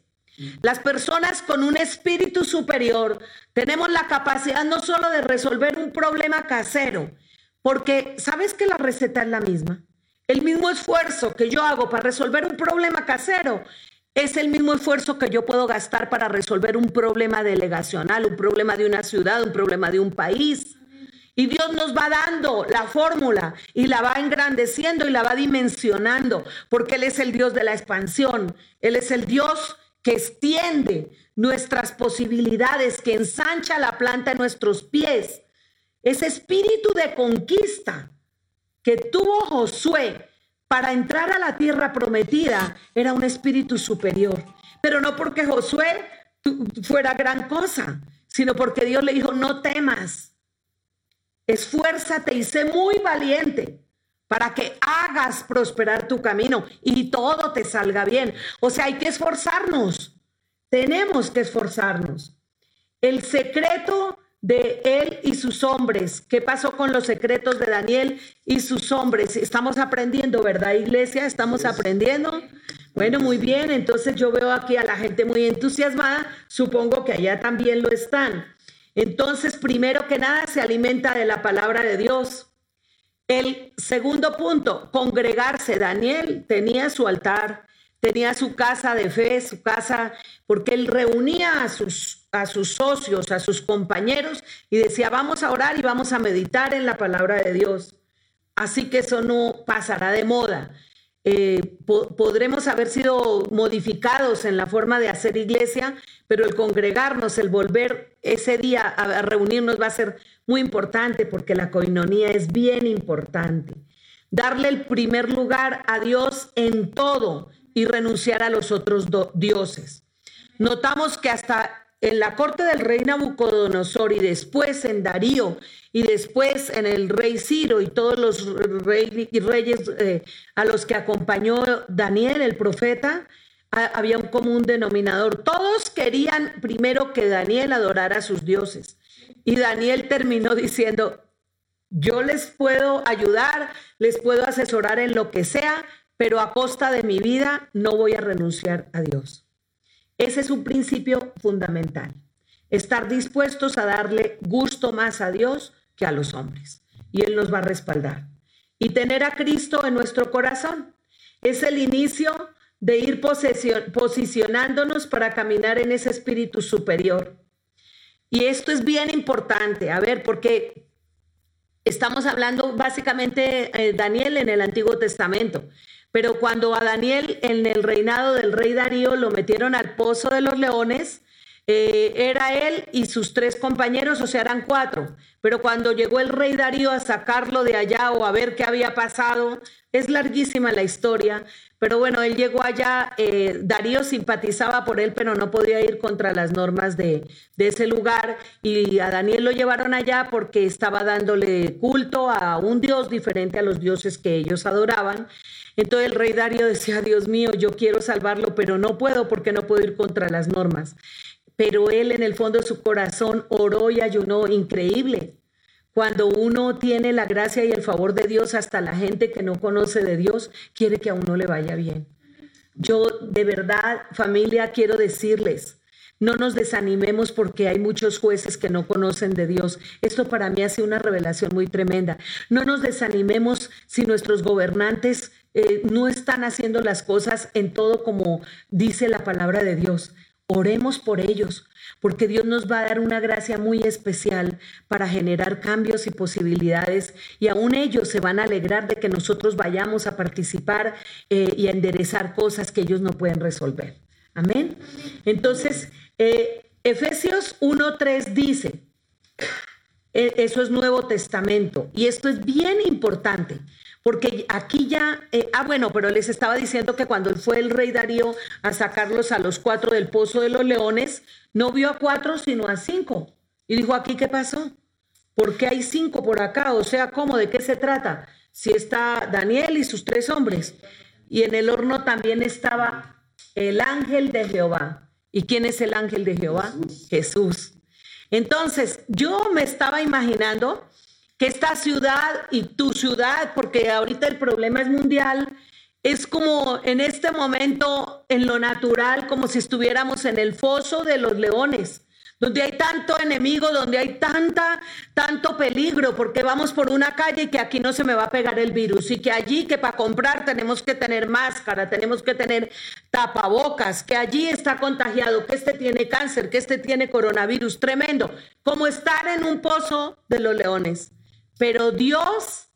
Las personas con un espíritu superior tenemos la capacidad no solo de resolver un problema casero, porque sabes que la receta es la misma. El mismo esfuerzo que yo hago para resolver un problema casero es el mismo esfuerzo que yo puedo gastar para resolver un problema delegacional, un problema de una ciudad, un problema de un país. Y Dios nos va dando la fórmula y la va engrandeciendo y la va dimensionando, porque Él es el Dios de la expansión. Él es el Dios que extiende nuestras posibilidades, que ensancha la planta de nuestros pies. Ese espíritu de conquista que tuvo Josué para entrar a la tierra prometida era un espíritu superior. Pero no porque Josué fuera gran cosa, sino porque Dios le dijo, no temas, esfuérzate y sé muy valiente para que hagas prosperar tu camino y todo te salga bien. O sea, hay que esforzarnos, tenemos que esforzarnos. El secreto de él y sus hombres. ¿Qué pasó con los secretos de Daniel y sus hombres? Estamos aprendiendo, ¿verdad, iglesia? Estamos aprendiendo. Bueno, muy bien, entonces yo veo aquí a la gente muy entusiasmada, supongo que allá también lo están. Entonces, primero que nada, se alimenta de la palabra de Dios. El segundo punto, congregarse. Daniel tenía su altar, tenía su casa de fe, su casa, porque él reunía a sus, a sus socios, a sus compañeros y decía, vamos a orar y vamos a meditar en la palabra de Dios. Así que eso no pasará de moda. Eh, podremos haber sido modificados en la forma de hacer iglesia, pero el congregarnos, el volver ese día a reunirnos va a ser muy importante porque la coinonía es bien importante. Darle el primer lugar a Dios en todo, y renunciar a los otros dioses. Notamos que hasta en la corte del rey Nabucodonosor y después en Darío y después en el rey Ciro y todos los reyes eh, a los que acompañó Daniel, el profeta, había un común denominador. Todos querían primero que Daniel adorara a sus dioses. Y Daniel terminó diciendo, yo les puedo ayudar, les puedo asesorar en lo que sea, pero a costa de mi vida no voy a renunciar a Dios. Ese es un principio fundamental. Estar dispuestos a darle gusto más a Dios que a los hombres. Y Él nos va a respaldar. Y tener a Cristo en nuestro corazón. Es el inicio de ir posicionándonos para caminar en ese espíritu superior. Y esto es bien importante, a ver, porque estamos hablando básicamente, eh, Daniel, en el Antiguo Testamento. Pero cuando a Daniel en el reinado del rey Darío lo metieron al pozo de los leones, eh, era él y sus tres compañeros, o sea, eran cuatro. Pero cuando llegó el rey Darío a sacarlo de allá o a ver qué había pasado, es larguísima la historia. Pero bueno, él llegó allá, eh, Darío simpatizaba por él, pero no podía ir contra las normas de, de ese lugar. Y a Daniel lo llevaron allá porque estaba dándole culto a un dios diferente a los dioses que ellos adoraban. Entonces el rey Darío decía, Dios mío, yo quiero salvarlo, pero no puedo porque no puedo ir contra las normas. Pero él en el fondo de su corazón oró y ayunó, increíble. Cuando uno tiene la gracia y el favor de Dios, hasta la gente que no conoce de Dios quiere que a uno le vaya bien. Yo de verdad, familia, quiero decirles, no nos desanimemos porque hay muchos jueces que no conocen de Dios. Esto para mí ha sido una revelación muy tremenda. No nos desanimemos si nuestros gobernantes eh, no están haciendo las cosas en todo como dice la palabra de Dios. Oremos por ellos, porque Dios nos va a dar una gracia muy especial para generar cambios y posibilidades, y aún ellos se van a alegrar de que nosotros vayamos a participar eh, y a enderezar cosas que ellos no pueden resolver. Amén. Entonces, eh, Efesios 1.3 dice, eso es Nuevo Testamento, y esto es bien importante. Porque aquí ya, eh, ah, bueno, pero les estaba diciendo que cuando fue el rey Darío a sacarlos a los cuatro del pozo de los leones, no vio a cuatro, sino a cinco. Y dijo, ¿aquí qué pasó? ¿Por qué hay cinco por acá? O sea, ¿cómo? ¿De qué se trata? Si está Daniel y sus tres hombres. Y en el horno también estaba el ángel de Jehová. ¿Y quién es el ángel de Jehová? Jesús. Entonces, yo me estaba imaginando que esta ciudad y tu ciudad, porque ahorita el problema es mundial, es como en este momento, en lo natural, como si estuviéramos en el foso de los leones donde hay tanto enemigo, donde hay tanta, tanto peligro, porque vamos por una calle y que aquí no se me va a pegar el virus y que allí que para comprar tenemos que tener máscara, tenemos que tener tapabocas, que allí está contagiado, que este tiene cáncer, que este tiene coronavirus, tremendo, como estar en un pozo de los leones. Pero Dios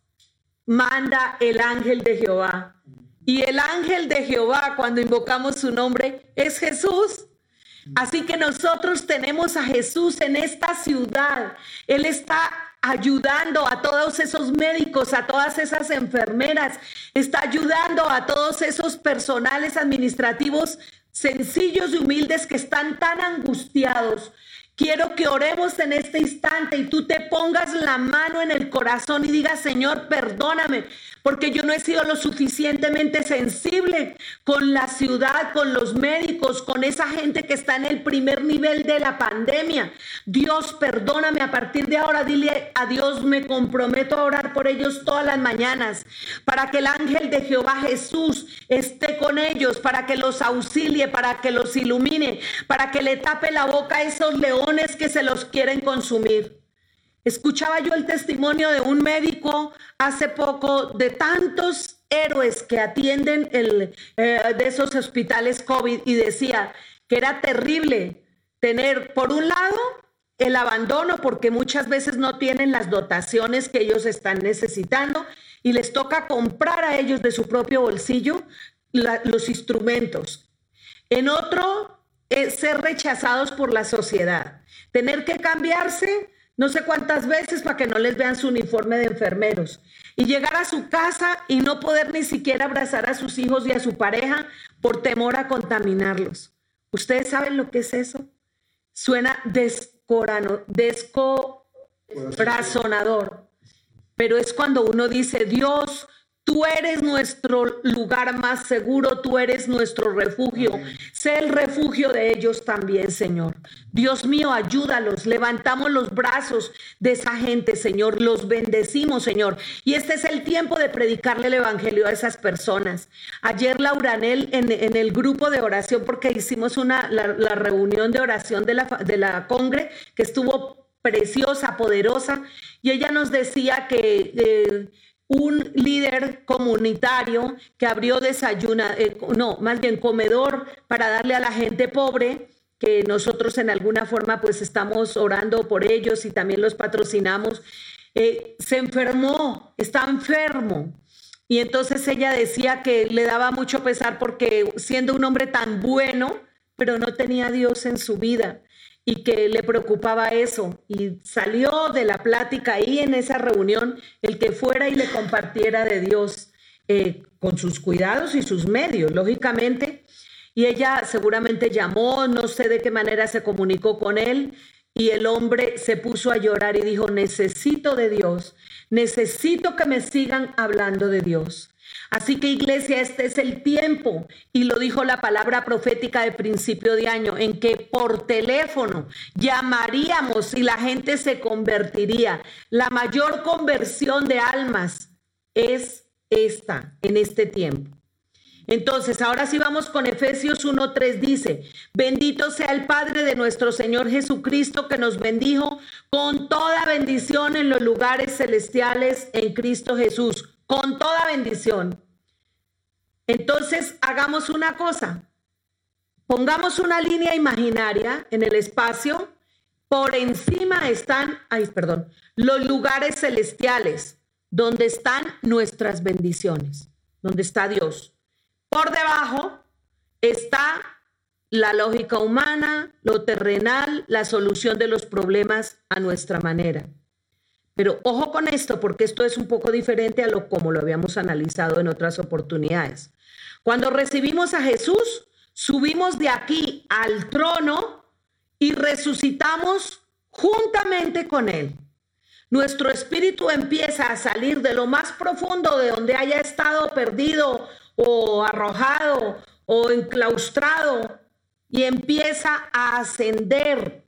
manda el ángel de Jehová. Y el ángel de Jehová, cuando invocamos su nombre, es Jesús. Así que nosotros tenemos a Jesús en esta ciudad. Él está ayudando a todos esos médicos, a todas esas enfermeras, está ayudando a todos esos personales administrativos sencillos y humildes que están tan angustiados. Quiero que oremos en este instante y tú te pongas la mano en el corazón y digas, Señor, perdóname, porque yo no he sido lo suficientemente sensible con la ciudad, con los médicos, con esa gente que está en el primer nivel de la pandemia. Dios, perdóname a partir de ahora, dile a Dios, me comprometo a orar por ellos todas las mañanas, para que el ángel de Jehová Jesús esté con ellos, para que los auxilie, para que los ilumine, para que le tape la boca a esos leones que se los quieren consumir. Escuchaba yo el testimonio de un médico hace poco de tantos héroes que atienden eh, de esos hospitales COVID y decía que era terrible tener, por un lado, el abandono porque muchas veces no tienen las dotaciones que ellos están necesitando y les toca comprar a ellos de su propio bolsillo los instrumentos. En otro, ser rechazados por la sociedad, tener que cambiarse no sé cuántas veces para que no les vean su uniforme de enfermeros. Y llegar a su casa y no poder ni siquiera abrazar a sus hijos y a su pareja por temor a contaminarlos. ¿Ustedes saben lo que es eso? Suena descorano, descorazonador. Pero es cuando uno dice, Dios, Tú eres nuestro lugar más seguro, tú eres nuestro refugio. Sé el refugio de ellos también, Señor. Dios mío, ayúdalos. Levantamos los brazos de esa gente, Señor. Los bendecimos, Señor. Y este es el tiempo de predicarle el Evangelio a esas personas. Ayer Laura en, en el grupo de oración, porque hicimos una, la, reunión de oración de la, de la Congre, que estuvo preciosa, poderosa, y ella nos decía que... Eh, un líder comunitario que abrió desayuna, eh, no, más bien comedor para darle a la gente pobre, que nosotros en alguna forma pues estamos orando por ellos y también los patrocinamos, eh, se enfermó, está enfermo. Y entonces ella decía que le daba mucho pesar porque siendo un hombre tan bueno, pero no tenía Dios en su vida y que le preocupaba eso. Y salió de la plática ahí en esa reunión el que fuera y le compartiera de Dios eh, con sus cuidados y sus medios, lógicamente. Y ella seguramente llamó, no sé de qué manera se comunicó con él. Y el hombre se puso a llorar y dijo, necesito de Dios, necesito que me sigan hablando de Dios. Así que iglesia, este es el tiempo, y lo dijo la palabra profética de principio de año, en que por teléfono llamaríamos y la gente se convertiría. La mayor conversión de almas es esta, en este tiempo. Entonces, ahora sí vamos con Efesios 1.3, dice, bendito sea el Padre de nuestro Señor Jesucristo que nos bendijo con toda bendición en los lugares celestiales en Cristo Jesús con toda bendición. Entonces, hagamos una cosa. Pongamos una línea imaginaria en el espacio. Por encima están, perdón, los lugares celestiales, donde están nuestras bendiciones, donde está Dios. Por debajo está la lógica humana, lo terrenal, la solución de los problemas a nuestra manera. Pero ojo con esto, porque esto es un poco diferente a lo como lo habíamos analizado en otras oportunidades. Cuando recibimos a Jesús, subimos de aquí al trono y resucitamos juntamente con Él. Nuestro espíritu empieza a salir de lo más profundo de donde haya estado perdido o arrojado o enclaustrado y empieza a ascender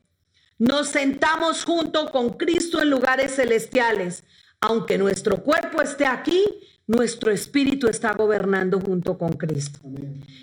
nos sentamos junto con Cristo en lugares celestiales. Aunque nuestro cuerpo esté aquí, nuestro espíritu está gobernando junto con Cristo.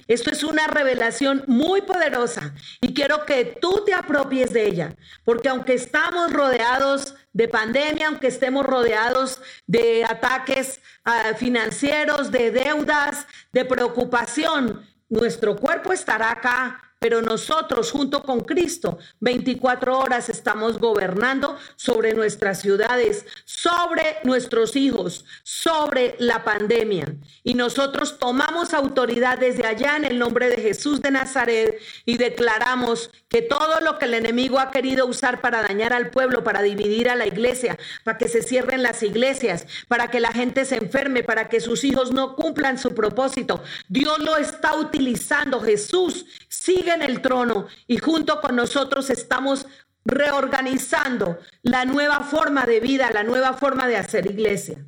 Esto es una revelación muy poderosa y quiero que tú te apropies de ella, porque aunque estamos rodeados de pandemia, aunque estemos rodeados de ataques ah, financieros, de deudas, de preocupación, nuestro cuerpo estará acá pero nosotros junto con Cristo 24 horas estamos gobernando sobre nuestras ciudades, sobre nuestros hijos, sobre la pandemia. Y nosotros tomamos autoridad desde allá en el nombre de Jesús de Nazaret y declaramos que todo lo que el enemigo ha querido usar para dañar al pueblo, para dividir a la iglesia, para que se cierren las iglesias, para que la gente se enferme, para que sus hijos no cumplan su propósito, Dios lo está utilizando. Jesús sigue en el trono y junto con nosotros estamos reorganizando la nueva forma de vida, la nueva forma de hacer iglesia.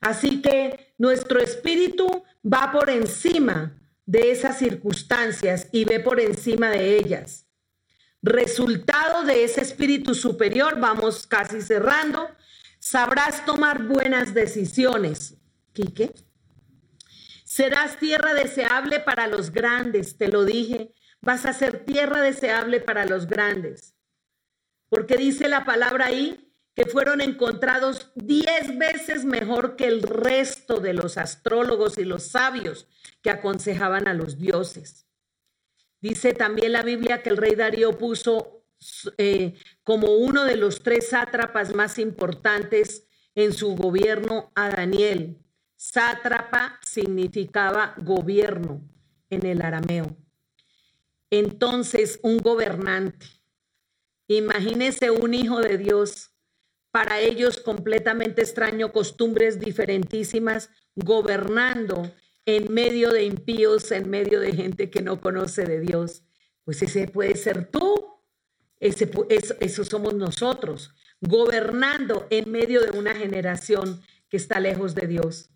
Así que nuestro espíritu va por encima de esas circunstancias y ve por encima de ellas. Resultado de ese espíritu superior, vamos casi cerrando, sabrás tomar buenas decisiones. Quique. Serás tierra deseable para los grandes, te lo dije, vas a ser tierra deseable para los grandes. Porque dice la palabra ahí que fueron encontrados diez veces mejor que el resto de los astrólogos y los sabios que aconsejaban a los dioses. Dice también la Biblia que el rey Darío puso eh, como uno de los tres sátrapas más importantes en su gobierno a Daniel. Sátrapa significaba gobierno en el arameo. Entonces, un gobernante, imagínese un hijo de Dios, para ellos completamente extraño, costumbres diferentísimas, gobernando en medio de impíos, en medio de gente que no conoce de Dios. Pues ese puede ser tú, ese, eso, eso somos nosotros, gobernando en medio de una generación que está lejos de Dios.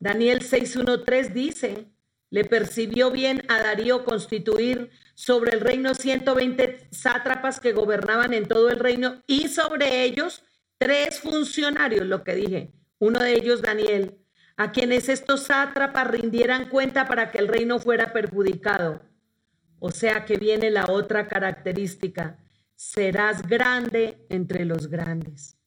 Daniel 6.1.3 dice, le percibió bien a Darío constituir sobre el reino 120 sátrapas que gobernaban en todo el reino y sobre ellos tres funcionarios, lo que dije, uno de ellos Daniel, a quienes estos sátrapas rindieran cuenta para que el reino fuera perjudicado. O sea que viene la otra característica, serás grande entre los grandes.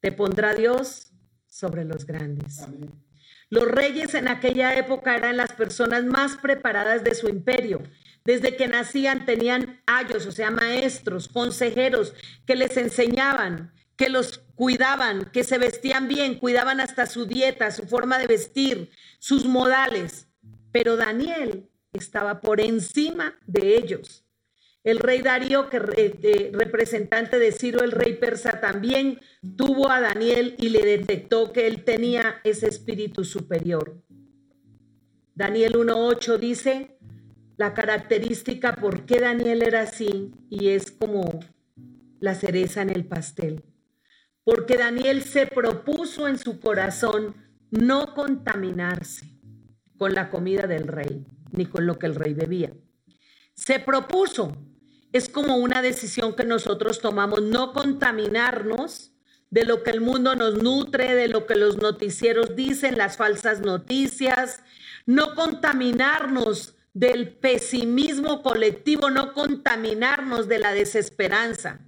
Te pondrá Dios sobre los grandes. Amén. Los reyes en aquella época eran las personas más preparadas de su imperio. Desde que nacían tenían ayos, o sea, maestros, consejeros que les enseñaban, que los cuidaban, que se vestían bien, cuidaban hasta su dieta, su forma de vestir, sus modales. Pero Daniel estaba por encima de ellos. El rey Darío, que eh, representante de Ciro, el rey persa, también tuvo a Daniel y le detectó que él tenía ese espíritu superior. Daniel 1.8 dice la característica por qué Daniel era así y es como la cereza en el pastel. Porque Daniel se propuso en su corazón no contaminarse con la comida del rey, ni con lo que el rey bebía. Se propuso es como una decisión que nosotros tomamos, no contaminarnos de lo que el mundo nos nutre, de lo que los noticieros dicen, las falsas noticias, no contaminarnos del pesimismo colectivo, no contaminarnos de la desesperanza.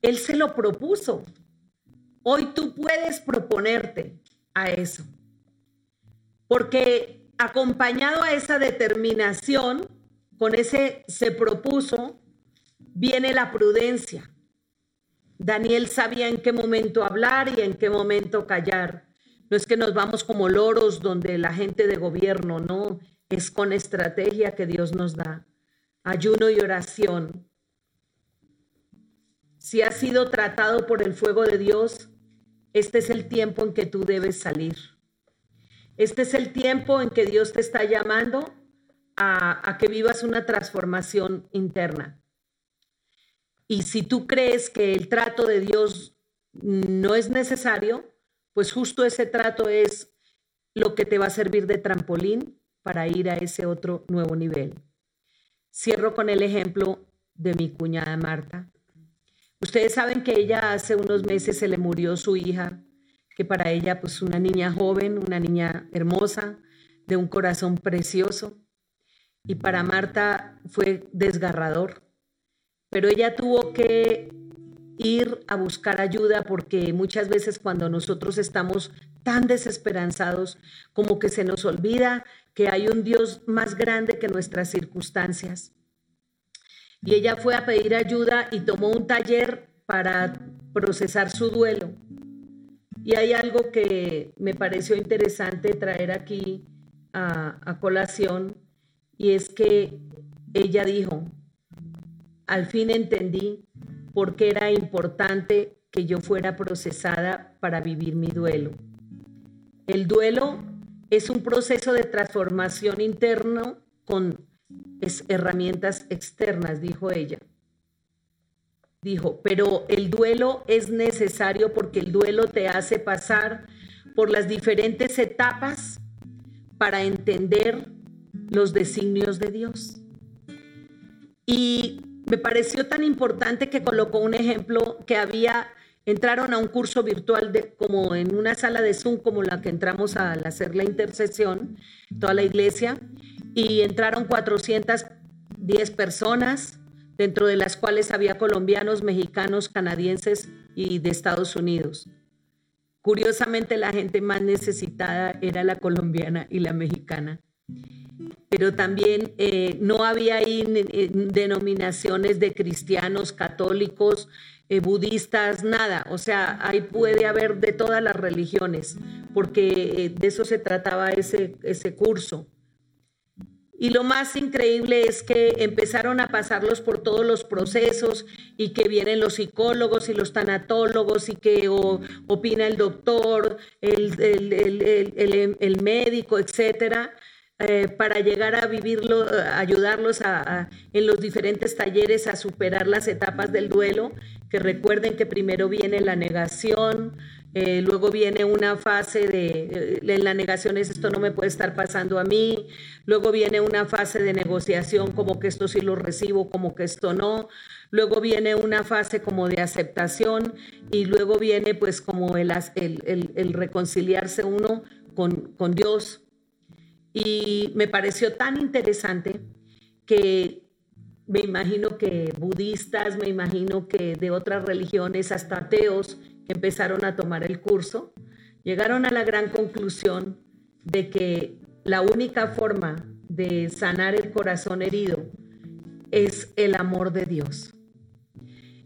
Él se lo propuso. Hoy tú puedes proponerte a eso. Porque acompañado a esa determinación, con ese se propuso, viene la prudencia. Daniel sabía en qué momento hablar y en qué momento callar. No es que nos vamos como loros donde la gente de gobierno, no, es con estrategia que Dios nos da. Ayuno y oración. Si has sido tratado por el fuego de Dios, este es el tiempo en que tú debes salir. Este es el tiempo en que Dios te está llamando a, que vivas una transformación interna. Y si tú crees que el trato de Dios no es necesario, pues justo ese trato es lo que te va a servir de trampolín para ir a ese otro nuevo nivel. Cierro con el ejemplo de mi cuñada Marta. Ustedes saben que ella hace unos meses se le murió su hija, que para ella pues una niña joven, una niña hermosa, de un corazón precioso. Y para Marta fue desgarrador. Pero ella tuvo que ir a buscar ayuda porque muchas veces cuando nosotros estamos tan desesperanzados como que se nos olvida que hay un Dios más grande que nuestras circunstancias. Y ella fue a pedir ayuda y tomó un taller para procesar su duelo. Y hay algo que me pareció interesante traer aquí a, colación y es que ella dijo, al fin entendí por qué era importante que yo fuera procesada para vivir mi duelo. El duelo es un proceso de transformación interno con herramientas externas, dijo ella. Dijo, pero el duelo es necesario porque el duelo te hace pasar por las diferentes etapas para entender los designios de Dios. Y me pareció tan importante que colocó un ejemplo que había, entraron a un curso virtual de, como en una sala de Zoom como la que entramos al hacer la intercesión, toda la iglesia, y entraron 410 personas, dentro de las cuales había colombianos, mexicanos, canadienses y de Estados Unidos. Curiosamente, la gente más necesitada era la colombiana y la mexicana pero también eh, no había ahí denominaciones de cristianos, católicos, eh, budistas, nada. O sea, ahí puede haber de todas las religiones, porque eh, de eso se trataba ese, ese curso. Y lo más increíble es que empezaron a pasarlos por todos los procesos y que vienen los psicólogos y los tanatólogos y que opina el doctor, el, el, el médico, etcétera eh, para llegar a vivirlo, ayudarlos a, en los diferentes talleres a superar las etapas del duelo, que recuerden que primero viene la negación, eh, luego viene una fase de, eh, la negación es esto no me puede estar pasando a mí, luego viene una fase de negociación como que esto sí lo recibo, como que esto no, luego viene una fase como de aceptación y luego viene pues como el, el, el reconciliarse uno con, con Dios, y me pareció tan interesante que me imagino que budistas, me imagino que de otras religiones, hasta ateos que empezaron a tomar el curso, llegaron a la gran conclusión de que la única forma de sanar el corazón herido es el amor de Dios.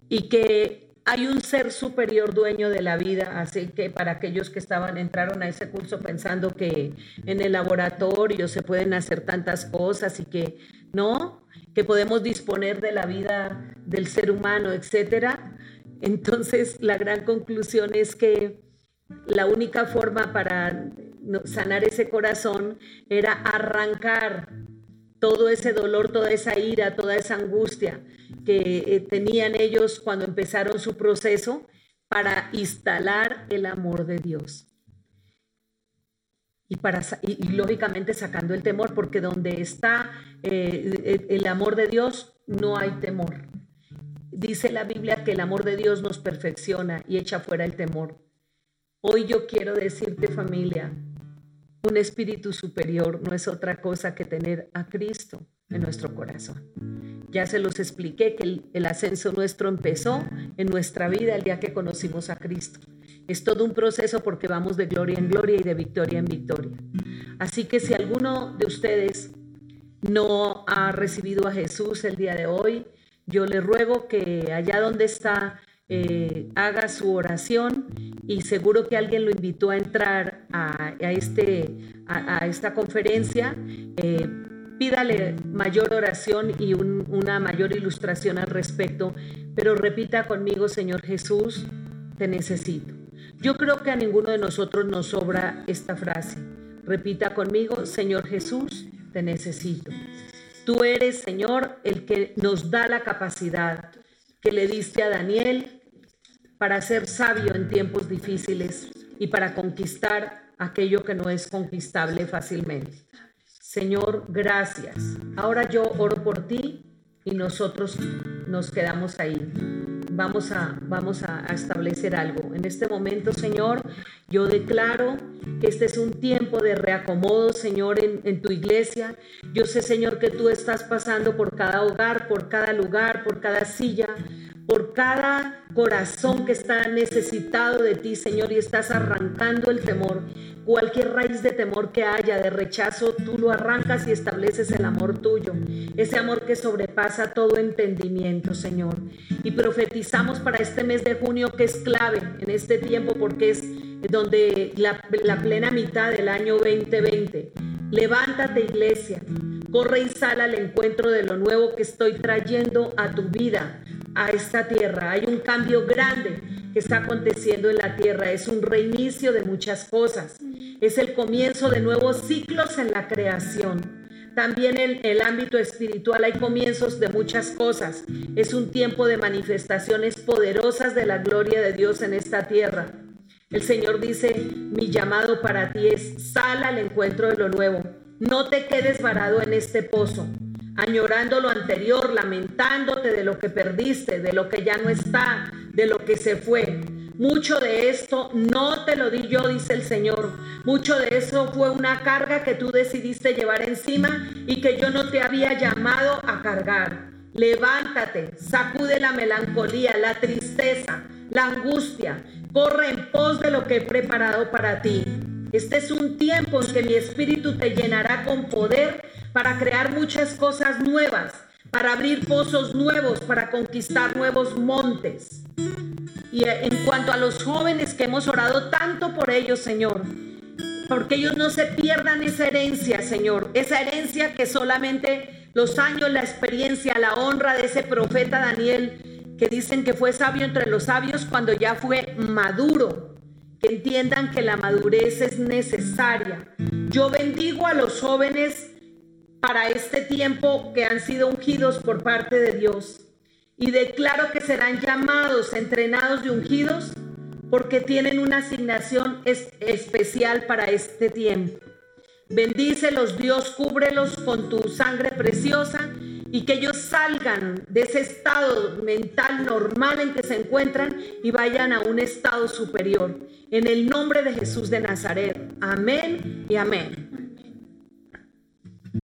Y que hay un ser superior dueño de la vida, así que para aquellos que estaban, entraron a ese curso pensando que en el laboratorio se pueden hacer tantas cosas y que no, que podemos disponer de la vida del ser humano, etcétera. Entonces, la gran conclusión es que la única forma para sanar ese corazón era arrancar todo ese dolor, toda esa ira, toda esa angustia que eh, tenían ellos cuando empezaron su proceso para instalar el amor de Dios. Y, para, y, lógicamente sacando el temor, porque donde está eh, el amor de Dios no hay temor. Dice la Biblia que el amor de Dios nos perfecciona y echa fuera el temor. Hoy yo quiero decirte familia, un espíritu superior no es otra cosa que tener a Cristo en nuestro corazón. Ya se los expliqué que el, ascenso nuestro empezó en nuestra vida el día que conocimos a Cristo. Es todo un proceso porque vamos de gloria en gloria y de victoria en victoria. Así que si alguno de ustedes no ha recibido a Jesús el día de hoy, yo le ruego que allá donde está eh, haga su oración y seguro que alguien lo invitó a entrar a, este, a, esta conferencia. Eh, pídale mayor oración y una mayor ilustración al respecto, pero repita conmigo, Señor Jesús, te necesito. Yo creo que a ninguno de nosotros nos sobra esta frase. Repita conmigo, Señor Jesús, te necesito. Tú eres, Señor, el que nos da la capacidad que le diste a Daniel para ser sabio en tiempos difíciles y para conquistar aquello que no es conquistable fácilmente. Señor, gracias. Ahora yo oro por ti y nosotros nos quedamos ahí. vamos a, vamos a, establecer algo. En este momento, Señor, yo declaro que este es un tiempo de reacomodo, Señor, en, en tu iglesia. Yo sé, Señor, que tú estás pasando por cada hogar, por cada lugar, por cada silla, por cada corazón que está necesitado de ti, Señor, y estás arrancando el temor. Cualquier raíz de temor que haya, de rechazo, tú lo arrancas y estableces el amor tuyo. Ese amor que sobrepasa todo entendimiento, Señor. Y profetizamos para este mes de junio que es clave en este tiempo porque es donde la, plena mitad del año 2020. Levántate, iglesia. Corre y sal al encuentro de lo nuevo que estoy trayendo a tu vida a esta tierra. Hay un cambio grande que está aconteciendo en la tierra. Es un reinicio de muchas cosas. Es el comienzo de nuevos ciclos en la creación. También en el ámbito espiritual hay comienzos de muchas cosas. Es un tiempo de manifestaciones poderosas de la gloria de Dios en esta tierra. El Señor dice, mi llamado para ti es, sal al encuentro de lo nuevo. No te quedes varado en este pozo añorando lo anterior, lamentándote de lo que perdiste, de lo que ya no está, de lo que se fue. Mucho de esto no te lo di yo, dice el Señor. Mucho de eso fue una carga que tú decidiste llevar encima y que yo no te había llamado a cargar. Levántate, sacude la melancolía, la tristeza, la angustia. Corre en pos de lo que he preparado para ti. Este es un tiempo en que mi espíritu te llenará con poder para crear muchas cosas nuevas, para abrir pozos nuevos, para conquistar nuevos montes. Y en cuanto a los jóvenes que hemos orado tanto por ellos, Señor, porque ellos no se pierdan esa herencia, Señor, esa herencia que solamente los años, la experiencia, la honra de ese profeta Daniel, que dicen que fue sabio entre los sabios cuando ya fue maduro, que entiendan que la madurez es necesaria. Yo bendigo a los jóvenes para este tiempo que han sido ungidos por parte de Dios. Y declaro que serán llamados, entrenados y ungidos porque tienen una asignación especial para este tiempo. Bendícelos, Dios, cúbrelos con tu sangre preciosa y que ellos salgan de ese estado mental normal en que se encuentran y vayan a un estado superior. En el nombre de Jesús de Nazaret. Amén y amén.